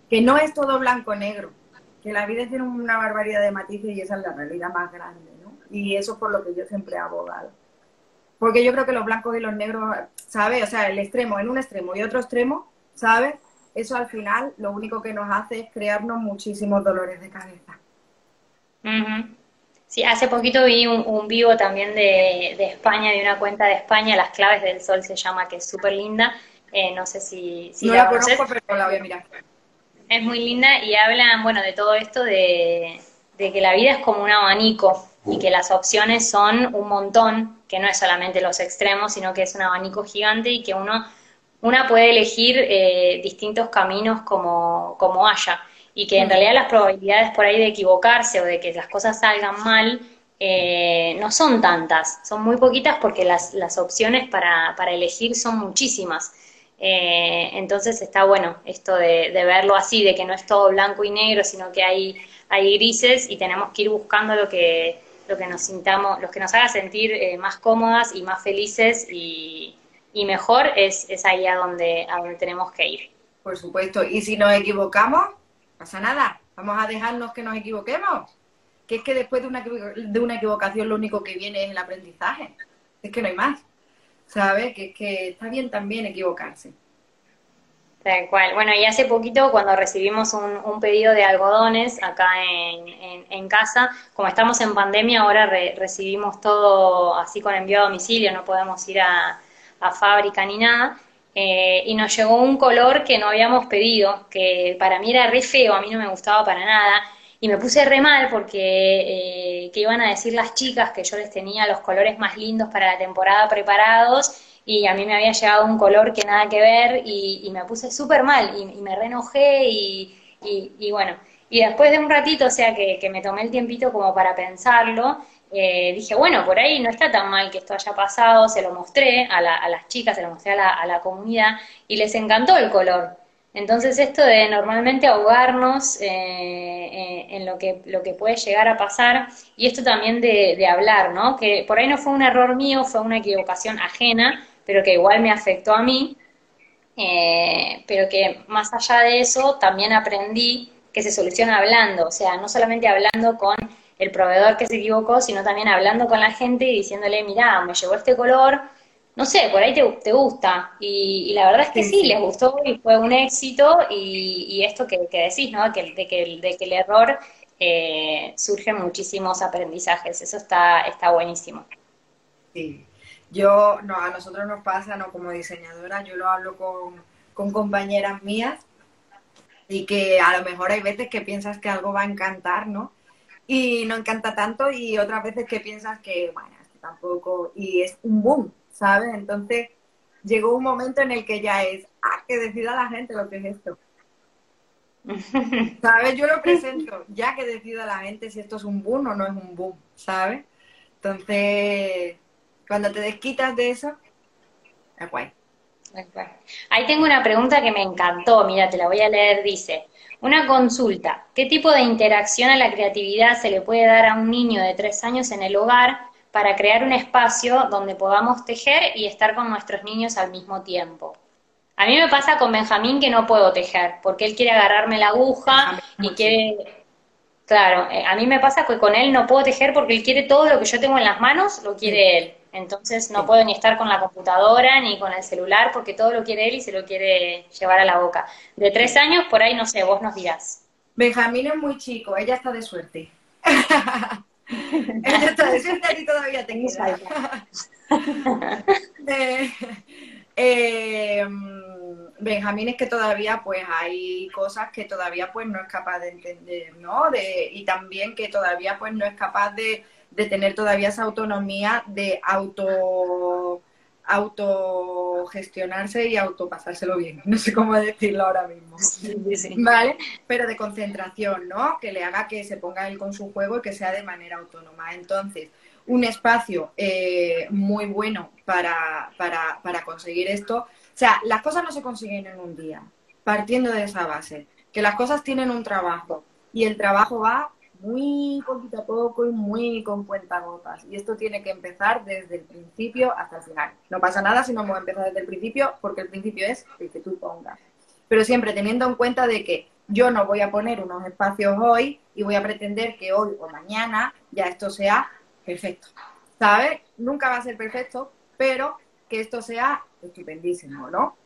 Que no es todo blanco-negro. Que la vida tiene una barbaridad de matices y esa es la realidad más grande, ¿no? Y eso es por lo que yo siempre he abogado. Porque yo creo que los blancos y los negros, ¿sabes? O sea, el extremo en un extremo y otro extremo, ¿sabes? Eso al final lo único que nos hace es crearnos muchísimos dolores de cabeza. Sí, hace poquito vi un, vivo también de, España, de una cuenta de España, Las Claves del Sol se llama, que es súper linda. Eh, no sé si, no la, conozco, pero la voy a mirar. Es muy linda y hablan, bueno, de todo esto de, que la vida es como un abanico y que las opciones son un montón, que no es solamente los extremos, sino que es un abanico gigante y que uno una puede elegir eh, distintos caminos como, como haya. Y que en realidad las probabilidades por ahí de equivocarse o de que las cosas salgan mal eh, no son tantas, son muy poquitas porque las, las opciones para, para elegir son muchísimas. Eh, entonces está bueno esto de, verlo así, de que no es todo blanco y negro, sino que hay, hay grises y tenemos que ir buscando lo que, lo que nos sintamos, lo que nos haga sentir eh, más cómodas y más felices y, y mejor es, es ahí a donde, a donde tenemos que ir. Por supuesto, y si nos equivocamos, pasa nada, vamos a dejarnos que nos equivoquemos. Que es que después de una, de una equivocación lo único que viene es el aprendizaje. Es que no hay más. ¿Sabes? Que que está bien también equivocarse. Tal cual. Bueno, y hace poquito cuando recibimos un, pedido de algodones acá en, casa, como estamos en pandemia, ahora recibimos todo así con envío a domicilio, no podemos ir a, fábrica ni nada. Eh, y nos llegó un color que no habíamos pedido, que para mí era re feo, a mí no me gustaba para nada. Y me puse re mal porque eh, que iban a decir las chicas que yo les tenía los colores más lindos para la temporada preparados y a mí me había llegado un color que nada que ver y, me puse súper mal y, me renojé y, y, bueno, y después de un ratito, o sea que, me tomé el tiempito como para pensarlo, eh, dije, bueno, por ahí no está tan mal que esto haya pasado, se lo mostré a, las chicas, se lo mostré a la, a la comunidad y les encantó el color. Entonces esto de normalmente ahogarnos eh, eh, en lo que, lo que puede llegar a pasar y esto también de, de, hablar, ¿no? Que por ahí no fue un error mío, fue una equivocación ajena, pero que igual me afectó a mí, eh, pero que más allá de eso también aprendí que se soluciona hablando, o sea, no solamente hablando con el proveedor que se equivocó, sino también hablando con la gente y diciéndole, mira, me llegó este color, no sé, por ahí te, te gusta. Y, la verdad es que sí, les gustó y fue un éxito. Y, esto que, decís, ¿no? Que, de, que, de que el error eh, surgen muchísimos aprendizajes. Eso está, está buenísimo. Sí. Yo, no, a nosotros nos pasa, ¿no? Como diseñadora, yo lo hablo con, con compañeras mías y que a lo mejor hay veces que piensas que algo va a encantar, ¿no? Y no encanta tanto y otras veces que piensas que, bueno, tampoco, y es un boom, ¿sabes? Entonces llegó un momento en el que ya es, ah, que decida la gente lo que es esto. ¿Sabes? Yo lo presento, ya que decida la gente si esto es un boom o no es un boom, ¿sabes? Entonces, cuando te desquitas de eso, es guay. Ahí tengo una pregunta que me encantó, mira, te la voy a leer, dice, una consulta, ¿qué tipo de interacción a la creatividad se le puede dar a un niño de tres años en el hogar para crear un espacio donde podamos tejer y estar con nuestros niños al mismo tiempo. A mí me pasa con Benjamín que no puedo tejer, porque él quiere agarrarme la aguja y quiere... Claro, eh, a mí me pasa que con él no puedo tejer porque él quiere todo lo que yo tengo en las manos, lo quiere él. Entonces no puedo ni estar con la computadora ni con el celular porque todo lo quiere él y se lo quiere llevar a la boca. De tres años, por ahí no sé, vos nos dirás. Benjamín es muy chico, ella está de suerte. Ella está y todavía tengo eh, eh, Benjamín es que todavía pues hay cosas que todavía pues no es capaz de entender, ¿no? De, y también que todavía pues no es capaz de, de tener todavía esa autonomía de auto autogestionarse y autopasárselo bien. No sé cómo decirlo ahora mismo. ¿Vale? Pero de concentración, ¿no? Que le haga que se ponga él con su juego y que sea de manera autónoma. Entonces, un espacio eh, muy bueno para, para, para conseguir esto. O sea, las cosas no se consiguen en un día, partiendo de esa base, que las cosas tienen un trabajo y el trabajo va muy poquito a poco y muy con cuentagotas. Y esto tiene que empezar desde el principio hasta el final. No pasa nada si no hemos empezado desde el principio, porque el principio es el que tú pongas. Pero siempre teniendo en cuenta de que yo no voy a poner unos espacios hoy y voy a pretender que hoy o mañana ya esto sea perfecto. ¿Sabes? Nunca va a ser perfecto, pero que esto sea estupendísimo, ¿no?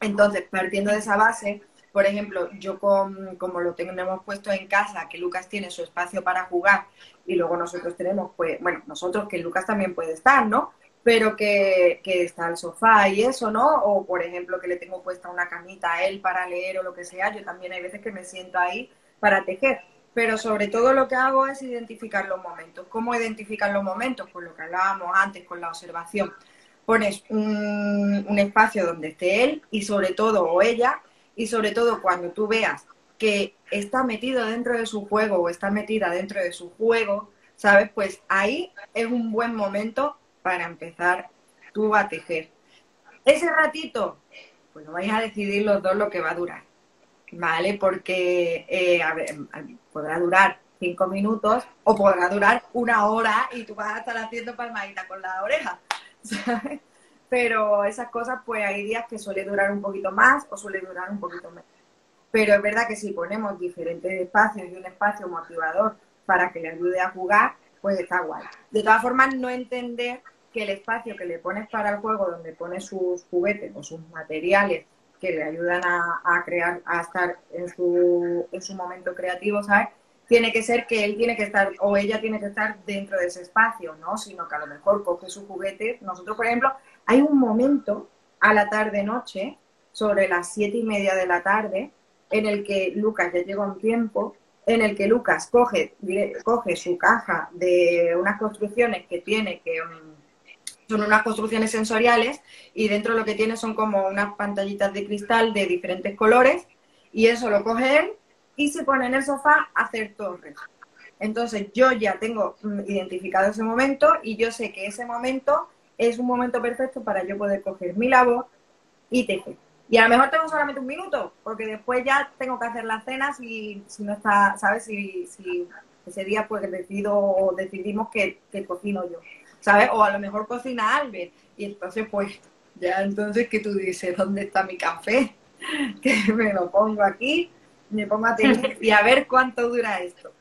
Entonces, partiendo de esa base, por ejemplo, yo como lo tenemos puesto en casa, que Lucas tiene su espacio para jugar y luego nosotros tenemos, pues, bueno, nosotros que Lucas también puede estar, ¿no? Pero que, que está el sofá y eso, ¿no? O por ejemplo que le tengo puesta una camita a él para leer o lo que sea, yo también hay veces que me siento ahí para tejer. Pero sobre todo lo que hago es identificar los momentos. ¿Cómo identificar los momentos? Pues lo que hablábamos antes con la observación. Pones un espacio donde esté él y sobre todo o ella y sobre todo cuando tú veas que está metido dentro de su juego o está metida dentro de su juego, ¿sabes? Pues ahí es un buen momento para empezar tú a tejer. Ese ratito, pues lo vais a decidir los dos lo que va a durar, ¿vale? Porque eh, podrá durar cinco minutos o podrá durar una hora y tú vas a estar haciendo palmadita con la oreja, ¿sabes? Pero esas cosas pues hay días que suele durar un poquito más o suele durar un poquito menos. Pero es verdad que si ponemos diferentes espacios y un espacio motivador para que le ayude a jugar, pues está guay. De todas formas, no entender que el espacio que le pones para el juego, donde pones sus juguetes o sus materiales que le ayudan a, crear, a estar en su, en su momento creativo, ¿sabes? Tiene que ser que él tiene que estar o ella tiene que estar dentro de ese espacio, ¿no? Sino que a lo mejor coge su juguete. Nosotros, por ejemplo, hay un momento a la tarde-noche, sobre las siete y media de la tarde, en el que Lucas ya llega un tiempo, en el que Lucas coge, coge su caja de unas construcciones que tiene, que mm, son unas construcciones sensoriales, y dentro lo que tiene son como unas pantallitas de cristal de diferentes colores, y eso lo coge él y se pone en el sofá a hacer torres. Entonces yo ya tengo mm, identificado ese momento y yo sé que ese momento es un momento perfecto para yo poder coger mi labor y tejer. Y a lo mejor tengo solamente un minuto, porque después ya tengo que hacer las cenas y si no está, ¿sabes? Si, si ese día pues decido o decidimos que, que, cocino yo, ¿sabes? O a lo mejor cocina Albert. Y entonces pues ya entonces que tú dices, ¿dónde está mi café? Que me lo pongo aquí, me pongo a tener y a ver cuánto dura esto.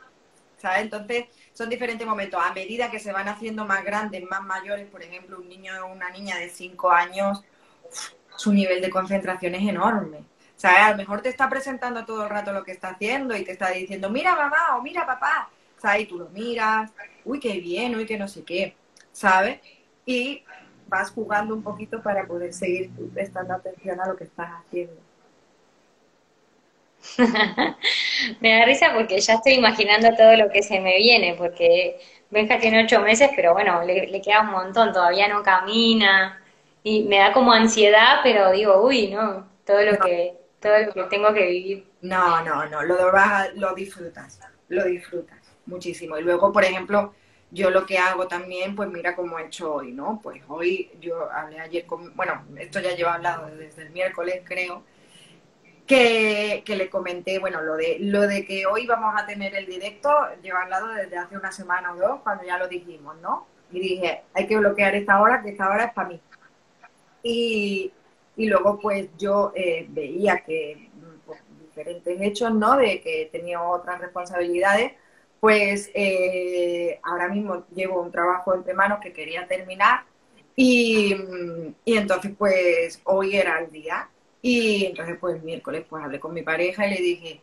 ¿Sabes? Entonces, son diferentes momentos. A medida que se van haciendo más grandes, más mayores, por ejemplo, un niño o una niña de 5 años, su nivel de concentración es enorme. O sea, a lo mejor te está presentando todo el rato lo que está haciendo y te está diciendo, mira mamá o mira papá, ¿sabes? Y tú lo miras, uy, qué bien, uy, que no sé qué, ¿sabes? Y vas jugando un poquito para poder seguir prestando atención a lo que estás haciendo. me da risa porque ya estoy imaginando todo lo que se me viene, porque Benja tiene ocho meses, pero bueno, le, queda un montón, todavía no camina y me da como ansiedad, pero digo, uy, no, todo lo que todo lo que tengo que vivir. No, no, no, lo, lo disfrutas, lo disfrutas muchísimo. Y luego, por ejemplo, yo lo que hago también, pues mira cómo he hecho hoy, ¿no? Pues hoy yo hablé ayer con, bueno, esto ya lleva hablado desde el miércoles, creo, que, le comenté, bueno, lo de, lo de que hoy vamos a tener el directo, lleva al lado desde hace una semana o dos, cuando ya lo dijimos, ¿no? Y dije, hay que bloquear esta hora, que esta hora es para mí. Y, luego, pues yo eh, veía que pues, diferentes hechos, ¿no? De que tenía otras responsabilidades, pues eh, ahora mismo llevo un trabajo entre manos que quería terminar y, y entonces, pues hoy era el día y entonces, pues el miércoles, pues hablé con mi pareja y le dije,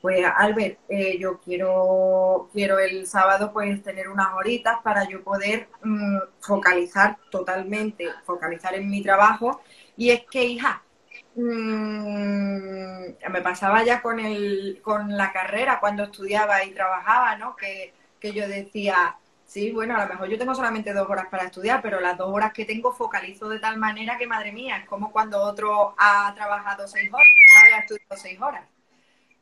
pues Albert, eh, yo quiero, quiero el sábado pues tener unas horitas para yo poder mm, focalizar totalmente, focalizar en mi trabajo. Y es que, hija, mm, me pasaba ya con, el, con la carrera cuando estudiaba y trabajaba, ¿no? Que, que yo decía, Sí, bueno, a lo mejor yo tengo solamente dos horas para estudiar, pero las dos horas que tengo focalizo de tal manera que, madre mía, es como cuando otro ha trabajado seis horas, ha estudiado seis horas.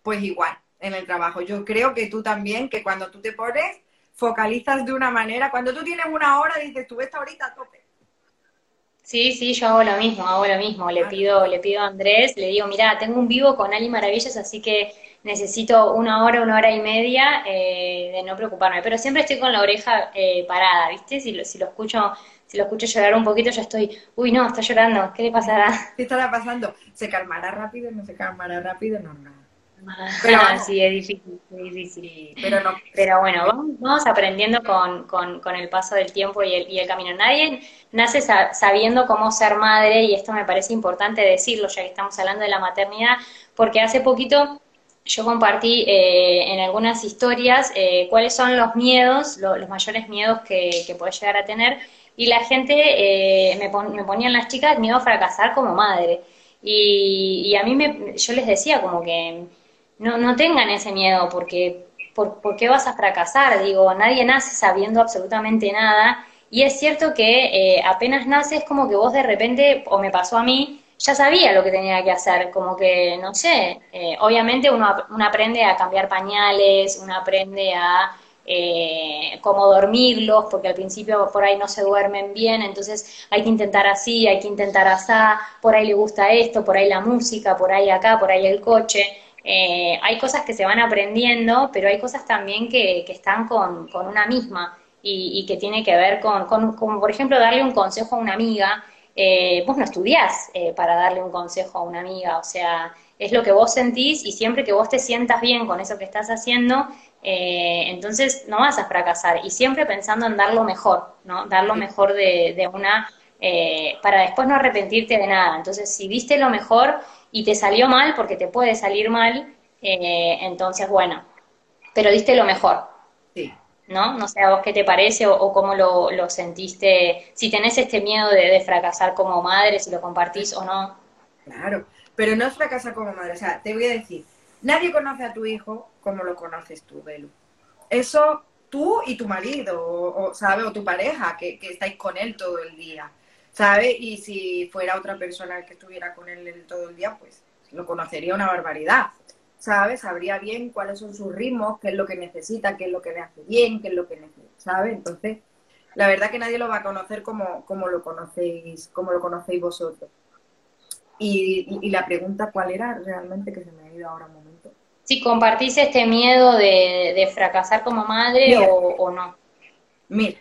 Pues igual, en el trabajo. Yo creo que tú también, que cuando tú te pones, focalizas de una manera. Cuando tú tienes una hora, dices, tú esta ahorita a tope. Sí, sí, yo hago lo mismo, hago lo mismo. Le pido, le pido a Andrés, le digo, mira, tengo un vivo con Ali Maravillas, así que necesito una hora, una hora y media eh, de no preocuparme. Pero siempre estoy con la oreja eh, parada, ¿viste? Si lo, si lo escucho si lo escucho llorar un poquito, ya estoy, uy, no, está llorando, ¿qué le pasará? ¿Qué estará pasando? ¿Se calmará rápido? ¿No se calmará rápido? No, no. Pero sí, es difícil, es difícil. Pero, no. pero bueno, vamos, aprendiendo con, con, con, el paso del tiempo y el, y el camino. Nadie nace sabiendo cómo ser madre, y esto me parece importante decirlo, ya que estamos hablando de la maternidad, porque hace poquito yo compartí eh, en algunas historias eh, cuáles son los miedos, los mayores miedos que, que puedes llegar a tener, y la gente eh, me, me ponían las chicas miedo a fracasar como madre. Y, y a mí me, yo les decía como que no, no tengan ese miedo, porque por, ¿por qué vas a fracasar? Digo, nadie nace sabiendo absolutamente nada. Y es cierto que apenas naces como que vos de repente, o me pasó a mí, ya sabía lo que tenía que hacer, como que, no sé, eh, obviamente uno, uno, aprende a cambiar pañales, uno aprende a eh, cómo dormirlos, porque al principio por ahí no se duermen bien, entonces hay que intentar así, hay que intentar así, por ahí le gusta esto, por ahí la música, por ahí acá, por ahí el coche. Eh, hay cosas que se van aprendiendo, pero hay cosas también que, que están con, con una misma y, y, que tiene que ver con, con, como por ejemplo, darle un consejo a una amiga eh, vos no estudiás eh, para darle un consejo a una amiga, o sea, es lo que vos sentís y siempre que vos te sientas bien con eso que estás haciendo, eh, entonces no vas a fracasar y siempre pensando en dar lo mejor, ¿no? Dar lo mejor de, una eh, para después no arrepentirte de nada. Entonces, si viste lo mejor y te salió mal, porque te puede salir mal, entonces, bueno, pero diste lo mejor. ¿No? No sé a vos qué te parece o, cómo lo, sentiste, si tenés este miedo de, fracasar como madre, si lo compartís o no. Claro, pero no es fracasar como madre, o sea, te voy a decir, nadie conoce a tu hijo como lo conoces tú, Belu. Eso tú y tu marido, o, ¿sabes? O tu pareja, que, que estáis con él todo el día. ¿sabe? Y si fuera otra persona que estuviera con él todo el día, pues lo conocería una barbaridad, ¿sabes? Sabría bien cuáles son sus ritmos, qué es lo que necesita, qué es lo que le hace bien, qué es lo que necesita, ¿sabe? Entonces, la verdad que nadie lo va a conocer como, como lo conocéis, como lo conocéis vosotros. Y, la pregunta, ¿cuál era realmente que se me ha ido ahora un momento? Si compartís este miedo de, fracasar como madre o, o no. Mira,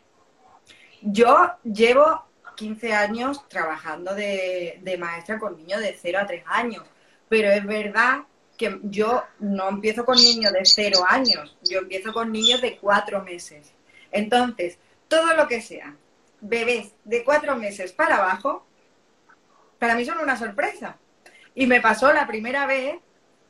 yo llevo 15 años trabajando de, maestra con niños de 0 a 3 años, pero es verdad que yo no empiezo con niños de 0 años, yo empiezo con niños de 4 meses. Entonces, todo lo que sea bebés de 4 meses para abajo, para mí son una sorpresa. Y me pasó la primera vez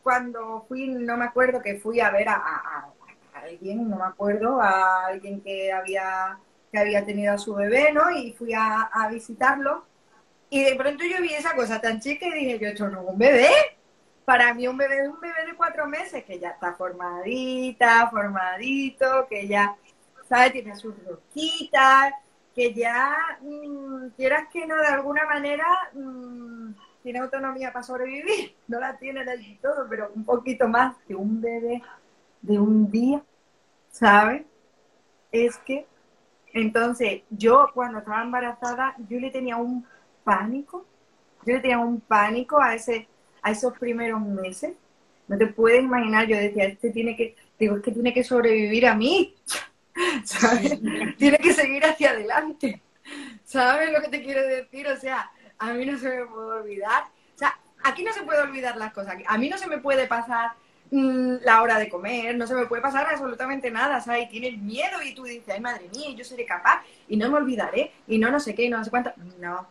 cuando fui, no me acuerdo que fui a ver a alguien, no me acuerdo, a alguien que había había tenido a su bebé, ¿no? Y fui a, visitarlo. Y de pronto yo vi esa cosa tan chica y dije, yo, esto no es un bebé. Para mí un bebé es un bebé de cuatro meses, que ya está formadita, formadito, que ya, ¿sabes? Tiene sus rosquitas, que ya, mm, quieras que no, de alguna manera, mm, tiene autonomía para sobrevivir. No la tiene del todo, pero un poquito más que un bebé de un día, ¿sabes? Es que entonces, yo cuando estaba embarazada, yo le tenía un pánico, yo le tenía un pánico a ese, a esos primeros meses. No te puedes imaginar, yo decía, este tiene que, digo, es que tiene que sobrevivir a mí, ¿sabes? tiene que seguir hacia adelante, ¿sabes lo que te quiero decir? O sea, a mí no se me puede olvidar, o sea, aquí no se puede olvidar las cosas, a mí no se me puede pasar Mm, la hora de comer, no se me puede pasar absolutamente nada, ¿sabes? Y tienes miedo y tú dices, ay, madre mía, yo seré capaz y no me olvidaré y no no sé qué y no, sé cuánto. No,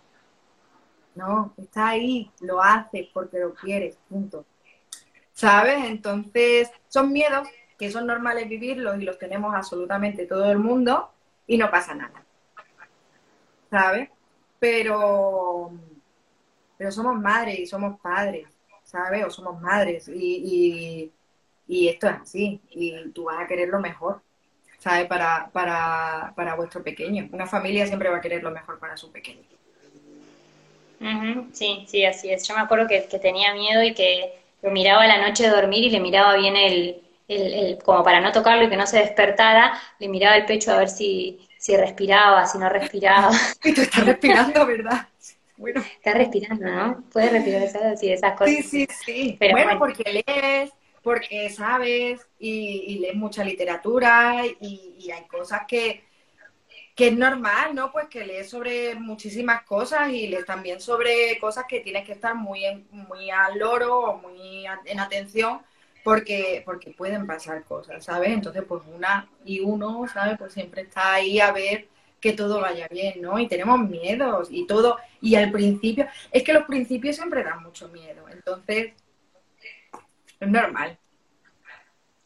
no, está ahí, lo haces porque lo quieres, punto. ¿Sabes? Entonces, son miedos que son normales vivirlos y los tenemos absolutamente todo el mundo y no pasa nada. ¿Sabes? Pero, pero somos madres y somos padres ¿sabes? O somos madres y, esto es así y tú vas a querer lo mejor, ¿sabes? Para, para, para vuestro pequeño. Una familia siempre va a querer lo mejor para su pequeño. Sí, sí, así es. Yo me acuerdo que, tenía miedo y que lo miraba a la noche de dormir y le miraba bien el, el, como para no tocarlo y que no se despertara, le miraba el pecho a ver si, si respiraba, si no respiraba. Y tú estás respirando, ¿verdad? Bueno. Está respirando, ¿no? Puedes respirar esas, esas cosas. Sí, sí, sí. Pero bueno, porque lees, porque sabes y, lees mucha literatura y, hay cosas que, que es normal, ¿no? Pues que lees sobre muchísimas cosas y lees también sobre cosas que tienes que estar muy, muy al loro o muy en atención porque, porque pueden pasar cosas, ¿sabes? Entonces, pues una y uno, ¿sabes? Pues siempre está ahí a ver que todo vaya bien, ¿no? Y tenemos miedos y todo. Y al principio, es que los principios siempre dan mucho miedo. Entonces, es normal.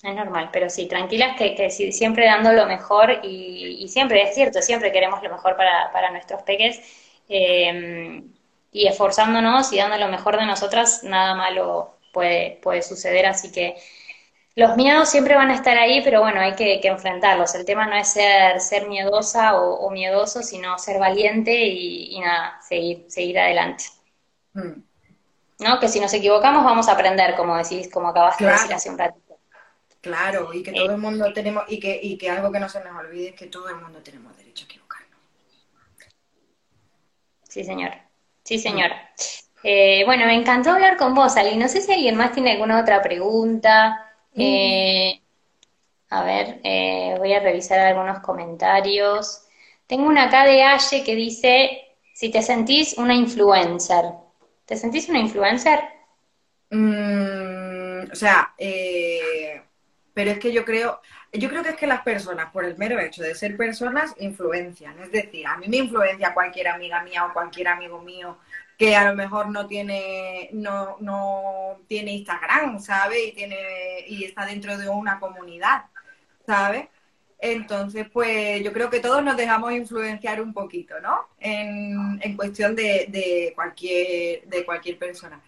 Es normal, pero sí, tranquilas que, que siempre dando lo mejor y, siempre, es cierto, siempre queremos lo mejor para, nuestros peques eh, y esforzándonos y dando lo mejor de nosotras, nada malo puede, puede suceder, así que los miedos siempre van a estar ahí, pero bueno, hay que, enfrentarlos. El tema no es ser, ser miedosa o, miedoso, sino ser valiente y, nada, seguir, seguir adelante. Mm. ¿No? Que si nos equivocamos vamos a aprender, como decís, como acabaste de decir hace un ratito. Claro, y que todo el mundo tenemos, y que, y que algo que no se nos olvide es que todo el mundo tenemos derecho a equivocarnos. Sí, señor. Sí, señora. Eh, bueno, me encantó hablar con vos, Ali. No sé si alguien más tiene alguna otra pregunta. Eh, a ver, eh, voy a revisar algunos comentarios. Tengo una acá de Aye que dice, si te sentís una influencer. ¿Te sentís una influencer? Mm, o sea, eh, pero es que yo creo, yo creo que es que las personas, por el mero hecho de ser personas, influencian. Es decir, a mí me influencia cualquier amiga mía o cualquier amigo mío que a lo mejor no tiene, no, no tiene Instagram, ¿sabes? Y tiene, y está dentro de una comunidad, ¿sabes? Entonces, pues yo creo que todos nos dejamos influenciar un poquito, ¿no? En, en cuestión de, de, cualquier, de cualquier persona.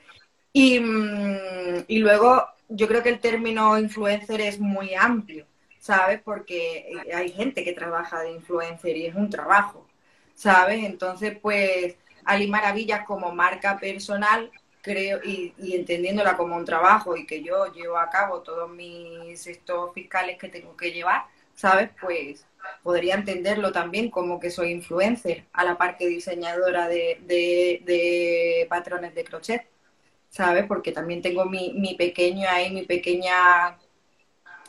Y, mm, y luego yo creo que el término influencer es muy amplio, ¿sabes? Porque hay gente que trabaja de influencer y es un trabajo, ¿sabes? Entonces, pues, Ali Maravillas como marca personal, creo, y, y, entendiéndola como un trabajo y que yo llevo a cabo todos mis estos fiscales que tengo que llevar, ¿sabes? Pues podría entenderlo también como que soy influencer, a la par que diseñadora de, de, de patrones de crochet. ¿Sabes? Porque también tengo mi, mi pequeño ahí, mi pequeña,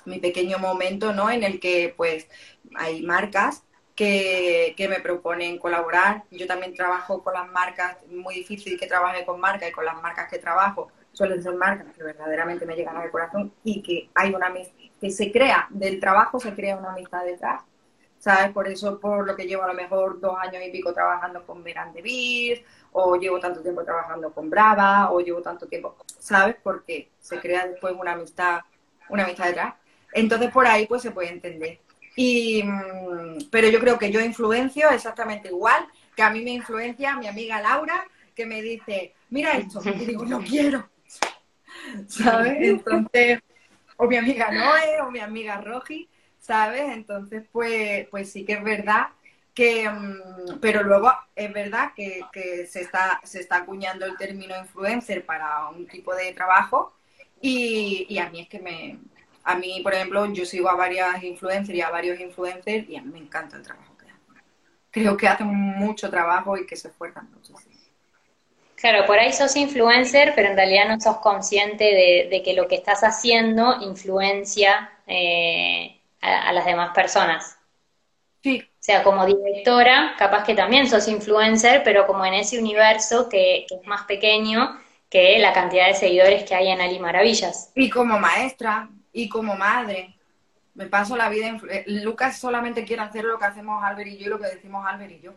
mi pequeño momento, ¿no? En el que, pues, hay marcas que, que, me proponen colaborar. Yo también trabajo con las marcas, muy difícil que trabaje con marcas y con las marcas que trabajo suelen ser marcas que verdaderamente me llegan al corazón y que hay una que se crea, del trabajo se crea una amistad detrás. ¿Sabes? Por eso, por lo que llevo a lo mejor dos años y pico trabajando con Verán de o llevo tanto tiempo trabajando con Brava, o llevo tanto tiempo, ¿sabes? Porque se crea después una amistad, una amistad detrás. Entonces por ahí pues se puede entender. Y, mm, pero yo creo que yo influencio exactamente igual que a mí me influencia mi amiga Laura, que me dice, mira esto, y digo, no quiero, ¿sabes? Entonces, o mi amiga Noé, o mi amiga Roji, ¿sabes? Entonces, pues, pues sí que es verdad que, mm, pero luego es verdad que, se, está, se está acuñando el término influencer para un tipo de trabajo y, a mí es que me, a mí, por ejemplo, yo sigo a varias influencers y a varios influencers y a mí me encanta el trabajo que hacen. Creo que hacen mucho trabajo y que se esfuerzan mucho. Claro, por ahí sos influencer, pero en realidad no sos consciente de, que lo que estás haciendo influencia eh, a, a las demás personas. Sí, o sea, como directora, capaz que también sos influencer, pero como en ese universo que, es más pequeño que la cantidad de seguidores que hay en Ali Maravillas. Y como maestra, y como madre. Me paso la vida... Eh, Lucas solamente quiere hacer lo que hacemos Albert y yo y lo que decimos Albert y yo.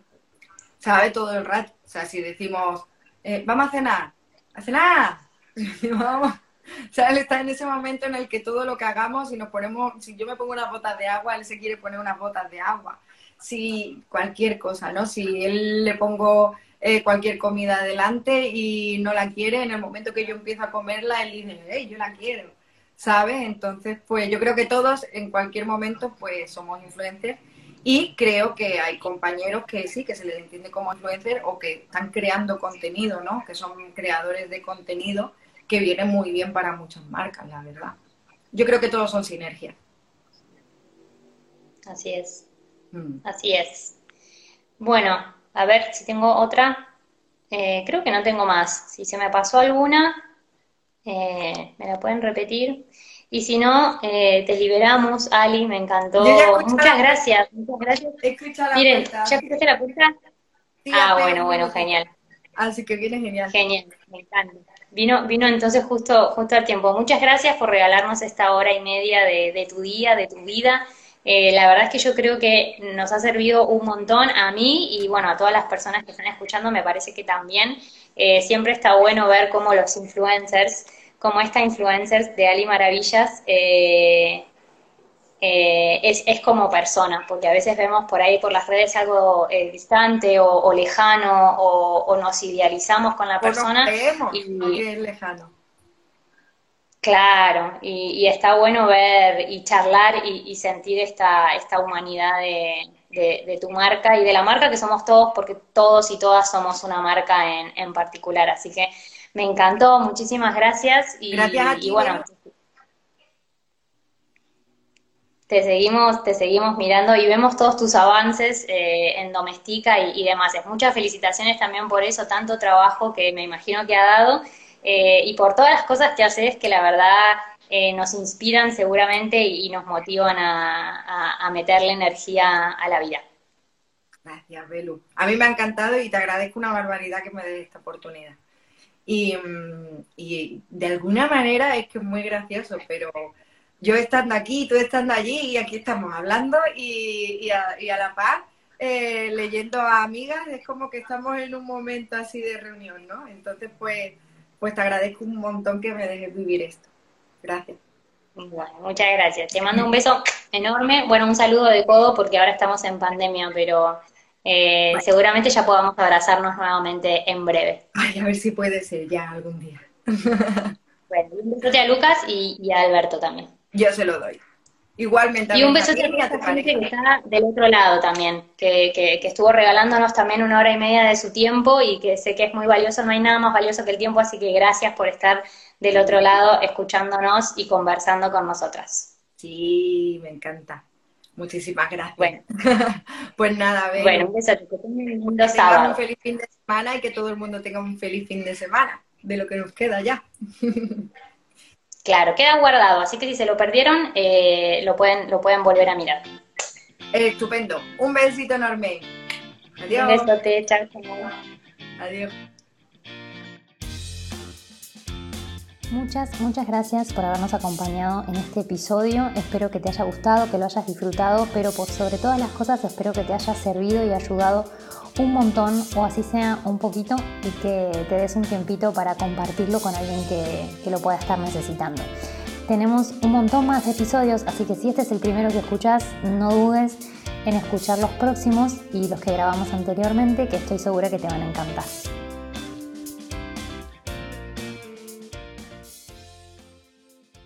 Sabe todo el rato. O sea, si decimos, eh, vamos a cenar, a cenar, vamos. O sea, él está en ese momento en el que todo lo que hagamos, si nos ponemos, si yo me pongo unas botas de agua, él se quiere poner unas botas de agua si cualquier cosa, ¿no? Si él le pongo eh, cualquier comida adelante y no la quiere, en el momento que yo empiezo a comerla, él dice, hey, yo la quiero, ¿sabes? Entonces, pues yo creo que todos en cualquier momento, pues somos influencers y creo que hay compañeros que sí, que se les entiende como influencer o que están creando contenido, ¿no? Que son creadores de contenido que viene muy bien para muchas marcas, la verdad. Yo creo que todos son sinergias. Así es. Mm. Así es. Bueno, a ver si tengo otra. Eh, creo que no tengo más. Si se me pasó alguna, eh, me la pueden repetir. Y si no, eh, te liberamos, Ali, me encantó. Muchas gracias, muchas gracias. Miren, ¿ya escuchaste la puerta? ah, bueno, bueno, genial. Así que viene genial. Genial, me encanta. Vino, vino entonces justo, justo al tiempo. Muchas gracias por regalarnos esta hora y media de, de tu día, de tu vida. Eh, la verdad es que yo creo que nos ha servido un montón a mí y bueno, a todas las personas que están escuchando, me parece que también eh, siempre está bueno ver cómo los influencers, como esta influencers de Ali Maravillas, eh, es, es, como persona, porque a veces vemos por ahí por las redes algo distante o, lejano o, nos idealizamos con la persona. y, es lejano. Claro, y, está bueno ver y charlar y, sentir esta, esta humanidad de, tu marca y de la marca que somos todos, porque todos y todas somos una marca en, particular. Así que me encantó, muchísimas gracias. Y, gracias y bueno, te seguimos, te seguimos mirando y vemos todos tus avances eh, en Domestica y, y demás. Muchas felicitaciones también por eso, tanto trabajo que me imagino que ha dado eh, y por todas las cosas que haces que la verdad eh, nos inspiran seguramente y, nos motivan a, meterle energía a la vida. Gracias, Belu. A mí me ha encantado y te agradezco una barbaridad que me des esta oportunidad. Y, mm, y de alguna manera es que es muy gracioso, pero yo estando aquí, tú estando allí, y aquí estamos hablando y, a, la paz, eh, leyendo a amigas, es como que estamos en un momento así de reunión, ¿no? Entonces, pues, pues te agradezco un montón que me dejes vivir esto. Gracias. Bueno, muchas gracias. Te mando un beso enorme. Bueno, un saludo de codo porque ahora estamos en pandemia, pero eh, seguramente ya podamos abrazarnos nuevamente en breve. Ay, a ver si puede ser ya algún día. bueno, un beso a Lucas y a Alberto también. Yo se lo doy. Igualmente. Y un beso a la gente que está del otro lado también, que, que, estuvo regalándonos también una hora y media de su tiempo y que sé que es muy valioso, no hay nada más valioso que el tiempo, así que gracias por estar del otro lado escuchándonos y conversando con nosotras. Sí, me encanta. Muchísimas gracias. Bueno, pues nada, ver. Bueno, un beso, que tengan un sábado. un feliz fin de semana y que todo el mundo tenga un feliz fin de semana, de lo que nos queda ya. Claro, queda guardado, así que si se lo perdieron, eh, lo, pueden, lo pueden volver a mirar. Estupendo. Un besito enorme. Adiós. Un besote, chao. Adiós. Muchas, muchas gracias por habernos acompañado en este episodio. Espero que te haya gustado, que lo hayas disfrutado, pero por sobre todas las cosas espero que te haya servido y ayudado un montón o así sea un poquito y que te des un tiempito para compartirlo con alguien que, que lo pueda estar necesitando. Tenemos un montón más episodios, así que si este es el primero que escuchas, no dudes en escuchar los próximos y los que grabamos anteriormente, que estoy segura que te van a encantar.